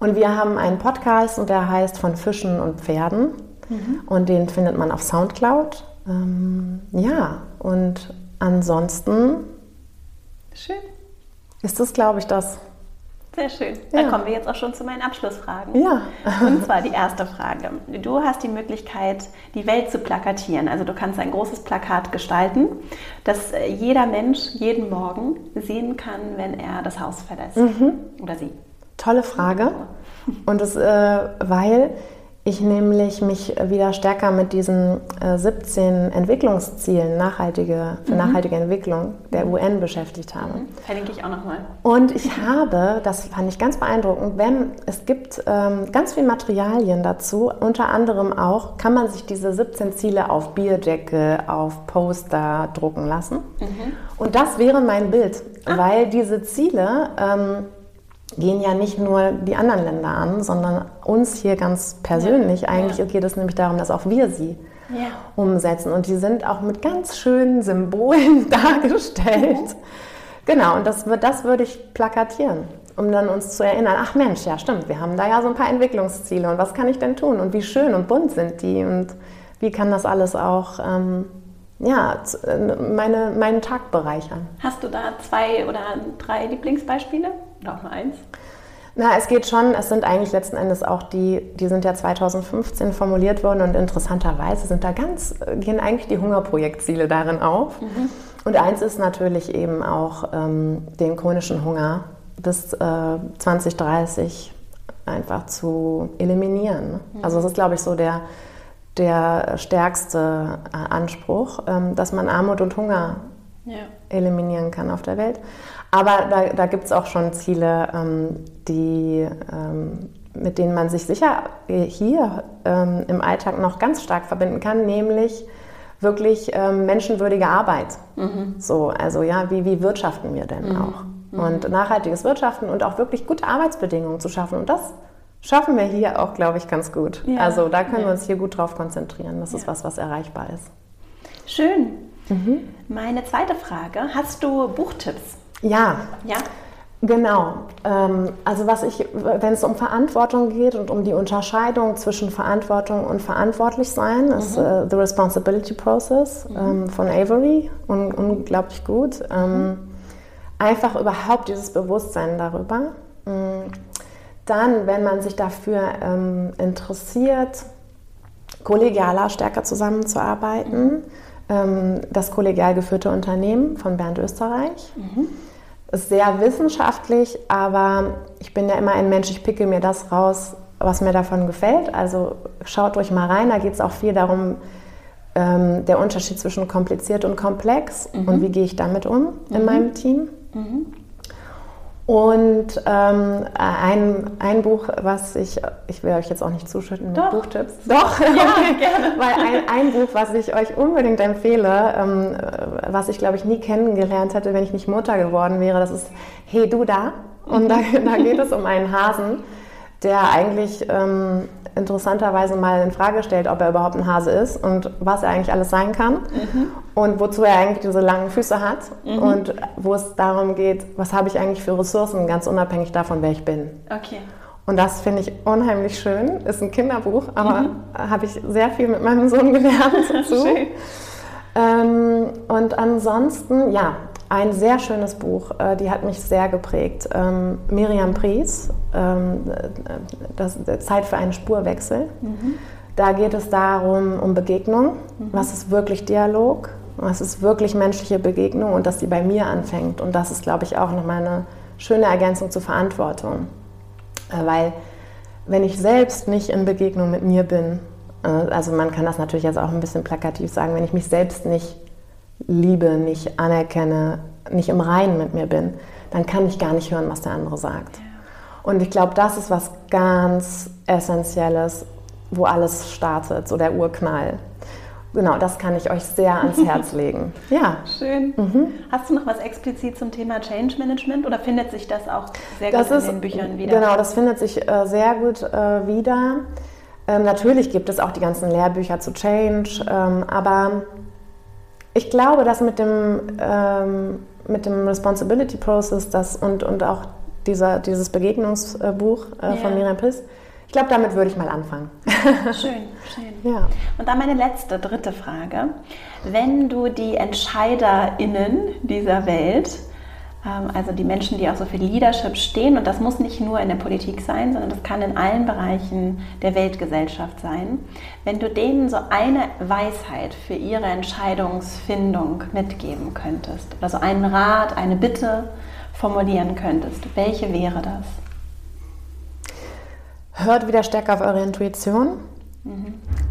Und wir haben einen Podcast und der heißt Von Fischen und Pferden. Mhm. Und den findet man auf Soundcloud. Ähm, ja, und ansonsten. Schön. Ist das, glaube ich, das. Sehr schön. Ja. Dann kommen wir jetzt auch schon zu meinen Abschlussfragen. Ja. Und zwar die erste Frage. Du hast die Möglichkeit, die Welt zu plakatieren. Also du kannst ein großes Plakat gestalten, das jeder Mensch jeden Morgen sehen kann, wenn er das Haus verlässt. Mhm. Oder sie. Tolle Frage. Und das, äh, weil ich nämlich mich wieder stärker mit diesen äh, 17 Entwicklungszielen nachhaltige, für mhm. nachhaltige Entwicklung der. UN beschäftigt habe. Mhm. Verlinke ich auch nochmal. Und ich habe, das fand ich ganz beeindruckend, wenn es gibt ähm, ganz viele Materialien dazu, unter anderem auch kann man sich diese 17 Ziele auf Bierdecke, auf Poster drucken lassen. Mhm. Und das wäre mein Bild, ah. weil diese Ziele ähm, gehen ja nicht nur die anderen Länder an, sondern uns hier ganz persönlich. Ja. Eigentlich ja. geht es nämlich darum, dass auch wir sie ja. umsetzen. Und die sind auch mit ganz schönen Symbolen (laughs) dargestellt. Mhm. Genau, und das, das würde ich plakatieren, um dann uns zu erinnern, ach Mensch, ja stimmt, wir haben da ja so ein paar Entwicklungsziele und was kann ich denn tun und wie schön und bunt sind die und wie kann das alles auch ähm, ja, meine, meinen Tag bereichern. Hast du da zwei oder drei Lieblingsbeispiele? Oder auch nur eins? Na, es geht schon, es sind eigentlich letzten Endes auch die, die sind ja 2015 formuliert worden und interessanterweise sind da ganz, gehen eigentlich die Hungerprojektziele darin auf. Mhm. Und eins ist natürlich eben auch ähm, den chronischen Hunger bis äh, 2030 einfach zu eliminieren. Mhm. Also das ist, glaube ich, so der, der stärkste äh, Anspruch, ähm, dass man Armut und Hunger ja. eliminieren kann auf der Welt. Aber da, da gibt es auch schon Ziele, ähm, die, ähm, mit denen man sich sicher hier ähm, im Alltag noch ganz stark verbinden kann, nämlich wirklich ähm, menschenwürdige Arbeit. Mhm. So, also ja, wie, wie wirtschaften wir denn mhm. auch? Mhm. Und nachhaltiges Wirtschaften und auch wirklich gute Arbeitsbedingungen zu schaffen. Und das schaffen wir hier auch, glaube ich, ganz gut. Ja. Also da können ja. wir uns hier gut drauf konzentrieren. Das ist was, was erreichbar ist. Schön. Mhm. Meine zweite Frage, hast du Buchtipps? Ja. Ja. Genau. Ähm, also was ich, wenn es um Verantwortung geht und um die Unterscheidung zwischen Verantwortung und Verantwortlichsein, ist mhm. uh, The Responsibility Process mhm. ähm, von Avery un unglaublich gut. Ähm, mhm. Einfach überhaupt dieses Bewusstsein darüber. Mm. Dann, wenn man sich dafür interessiert, kollegialer stärker zusammenzuarbeiten, mhm. Ähm, das kollegial geführte Unternehmen von Bernd Österreich. Mhm ist sehr wissenschaftlich, aber ich bin ja immer ein Mensch, ich picke mir das raus, was mir davon gefällt. Also schaut euch mal rein, da geht es auch viel darum, ähm, der Unterschied zwischen kompliziert und komplex mhm. und wie gehe ich damit um in mhm. meinem Team. Mhm. Und ähm, ein, ein Buch, was ich, ich will euch jetzt auch nicht zuschütten mit Doch. Buchtipps. Doch, (laughs) ja, gerne. Weil ein, ein Buch, was ich euch unbedingt empfehle, ähm, was ich glaube ich nie kennengelernt hätte, wenn ich nicht Mutter geworden wäre, das ist Hey du da. Und da, da geht es um einen Hasen, der eigentlich ähm, interessanterweise mal in Frage stellt, ob er überhaupt ein Hase ist und was er eigentlich alles sein kann und wozu er eigentlich diese langen Füße hat und wo es darum geht, was habe ich eigentlich für Ressourcen, ganz unabhängig davon, wer ich bin. Okay. Und das finde ich unheimlich schön. Ist ein Kinderbuch, aber habe ich sehr viel mit meinem Sohn gelernt (laughs) dazu. Schön. Ähm, und ansonsten, ja, ein sehr schönes Buch, äh, die hat mich sehr geprägt. Ähm, Miriam Pries, ähm, das, Zeit für einen Spurwechsel. Da geht es darum, um Begegnung. Was ist wirklich Dialog? Was ist wirklich menschliche Begegnung? Und dass die bei mir anfängt. Und das ist, glaube ich, auch nochmal eine schöne Ergänzung zur Verantwortung. Äh, weil wenn ich selbst nicht in Begegnung mit mir bin, äh, also man kann das natürlich jetzt auch ein bisschen plakativ sagen, wenn ich mich selbst nicht liebe, nicht anerkenne, nicht im Reinen mit mir bin, dann kann ich gar nicht hören, was der andere sagt. Und ich glaube, das ist was ganz Essentielles, wo alles startet, so der Urknall. Genau, das kann ich euch sehr ans (laughs) Herz legen. Ja. Schön. Hast du noch was explizit zum Thema Change Management oder findet sich das auch sehr Das gut ist, in den Büchern wieder? Genau, das findet sich äh, sehr gut äh, wieder. Ähm, natürlich gibt es auch die ganzen Lehrbücher zu Change, ähm, aber ich glaube, dass mit dem, ähm, mit dem Responsibility Process das und, und auch dieser, dieses Begegnungsbuch äh, Ja. von Miriam Priss, ich glaube, damit würde ich mal anfangen. (laughs) Schön, schön. ja. Und dann meine letzte, dritte Frage. Wenn du die EntscheiderInnen dieser Welt, also die Menschen, die auch so für Leadership stehen, und das muss nicht nur in der Politik sein, sondern das kann in allen Bereichen der Weltgesellschaft sein, wenn du denen so eine Weisheit für ihre Entscheidungsfindung mitgeben könntest, oder so einen Rat, eine Bitte formulieren könntest, welche wäre das? Hört wieder stärker auf eure Intuition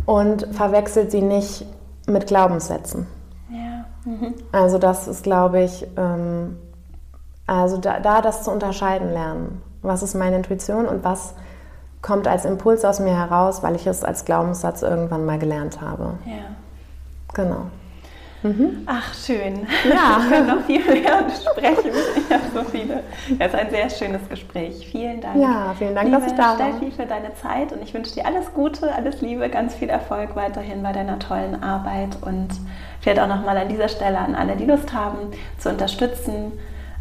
und verwechselt sie nicht mit Glaubenssätzen. Ja. Mhm. Also das ist, glaube ich, ähm, also da, da das zu unterscheiden lernen. Was ist meine Intuition und was kommt als Impuls aus mir heraus, weil ich es als Glaubenssatz irgendwann mal gelernt habe. ja. Genau. Ach, schön. Ja. (laughs) Wir können noch viel mehr sprechen. Ich habe so viele. Ja, es ist ein sehr schönes Gespräch. Vielen Dank. Ja, vielen Dank, Liebe dass ich da war. Steffi, für deine Zeit und ich wünsche dir alles Gute, alles Liebe, ganz viel Erfolg weiterhin bei deiner tollen Arbeit und vielleicht auch nochmal an dieser Stelle an alle, die Lust haben, zu unterstützen.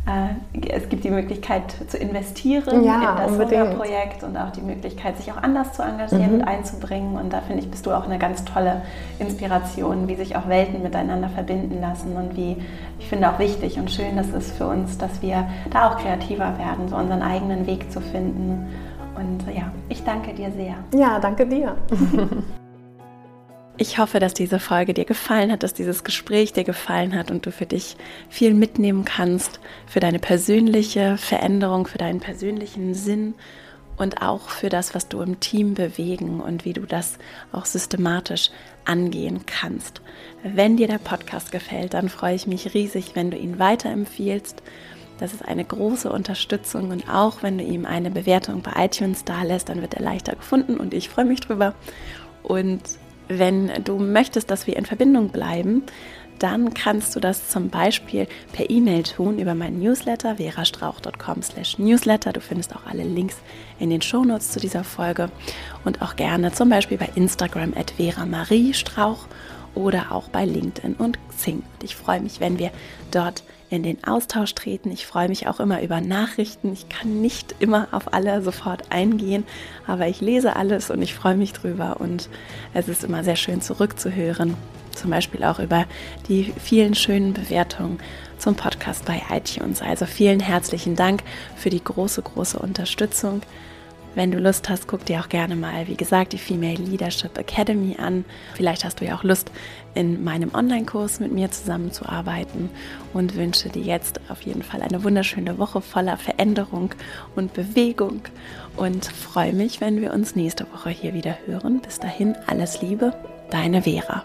Äh, Es gibt die Möglichkeit zu investieren Ja, in das unbedingt. Mhm. Projekt und auch die Möglichkeit, sich auch anders zu engagieren und einzubringen. Und da finde ich, bist du auch eine ganz tolle Inspiration, wie sich auch Welten miteinander verbinden lassen und wie, ich finde auch wichtig und schön, das ist für uns, dass wir da auch kreativer werden, so unseren eigenen Weg zu finden. Und ja, ich danke dir sehr. Ja, danke dir. (laughs) Ich hoffe, dass diese Folge dir gefallen hat, dass dieses Gespräch dir gefallen hat und du für dich viel mitnehmen kannst, für deine persönliche Veränderung, für deinen persönlichen Sinn und auch für das, was du im Team bewegen und wie du das auch systematisch angehen kannst. Wenn dir der Podcast gefällt, dann freue ich mich riesig, wenn du ihn weiterempfiehlst. Das ist eine große Unterstützung und auch wenn du ihm eine Bewertung bei iTunes da lässt, dann wird er leichter gefunden und ich freue mich drüber. Und wenn du möchtest, dass wir in Verbindung bleiben, dann kannst du das zum Beispiel per E-Mail tun über meinen Newsletter verastrauch.com/newsletter. Du findest auch alle Links in den Shownotes zu dieser Folge und auch gerne zum Beispiel bei Instagram at Vera Marie Strauch oder auch bei LinkedIn und Xing. Und ich freue mich, wenn wir dort in den Austausch treten. Ich freue mich auch immer über Nachrichten. Ich kann nicht immer auf alle sofort eingehen, aber ich lese alles und ich freue mich drüber und es ist immer sehr schön zurückzuhören. Zum Beispiel auch über die vielen schönen Bewertungen zum Podcast bei iTunes. Also vielen herzlichen Dank für die große, große Unterstützung. Wenn du Lust hast, guck dir auch gerne mal, wie gesagt, die Female Leadership Academy an. Vielleicht hast du ja auch Lust, in meinem Online-Kurs mit mir zusammenzuarbeiten und wünsche dir jetzt auf jeden Fall eine wunderschöne Woche voller Veränderung und Bewegung und freue mich, wenn wir uns nächste Woche hier wieder hören. Bis dahin alles Liebe, deine Vera.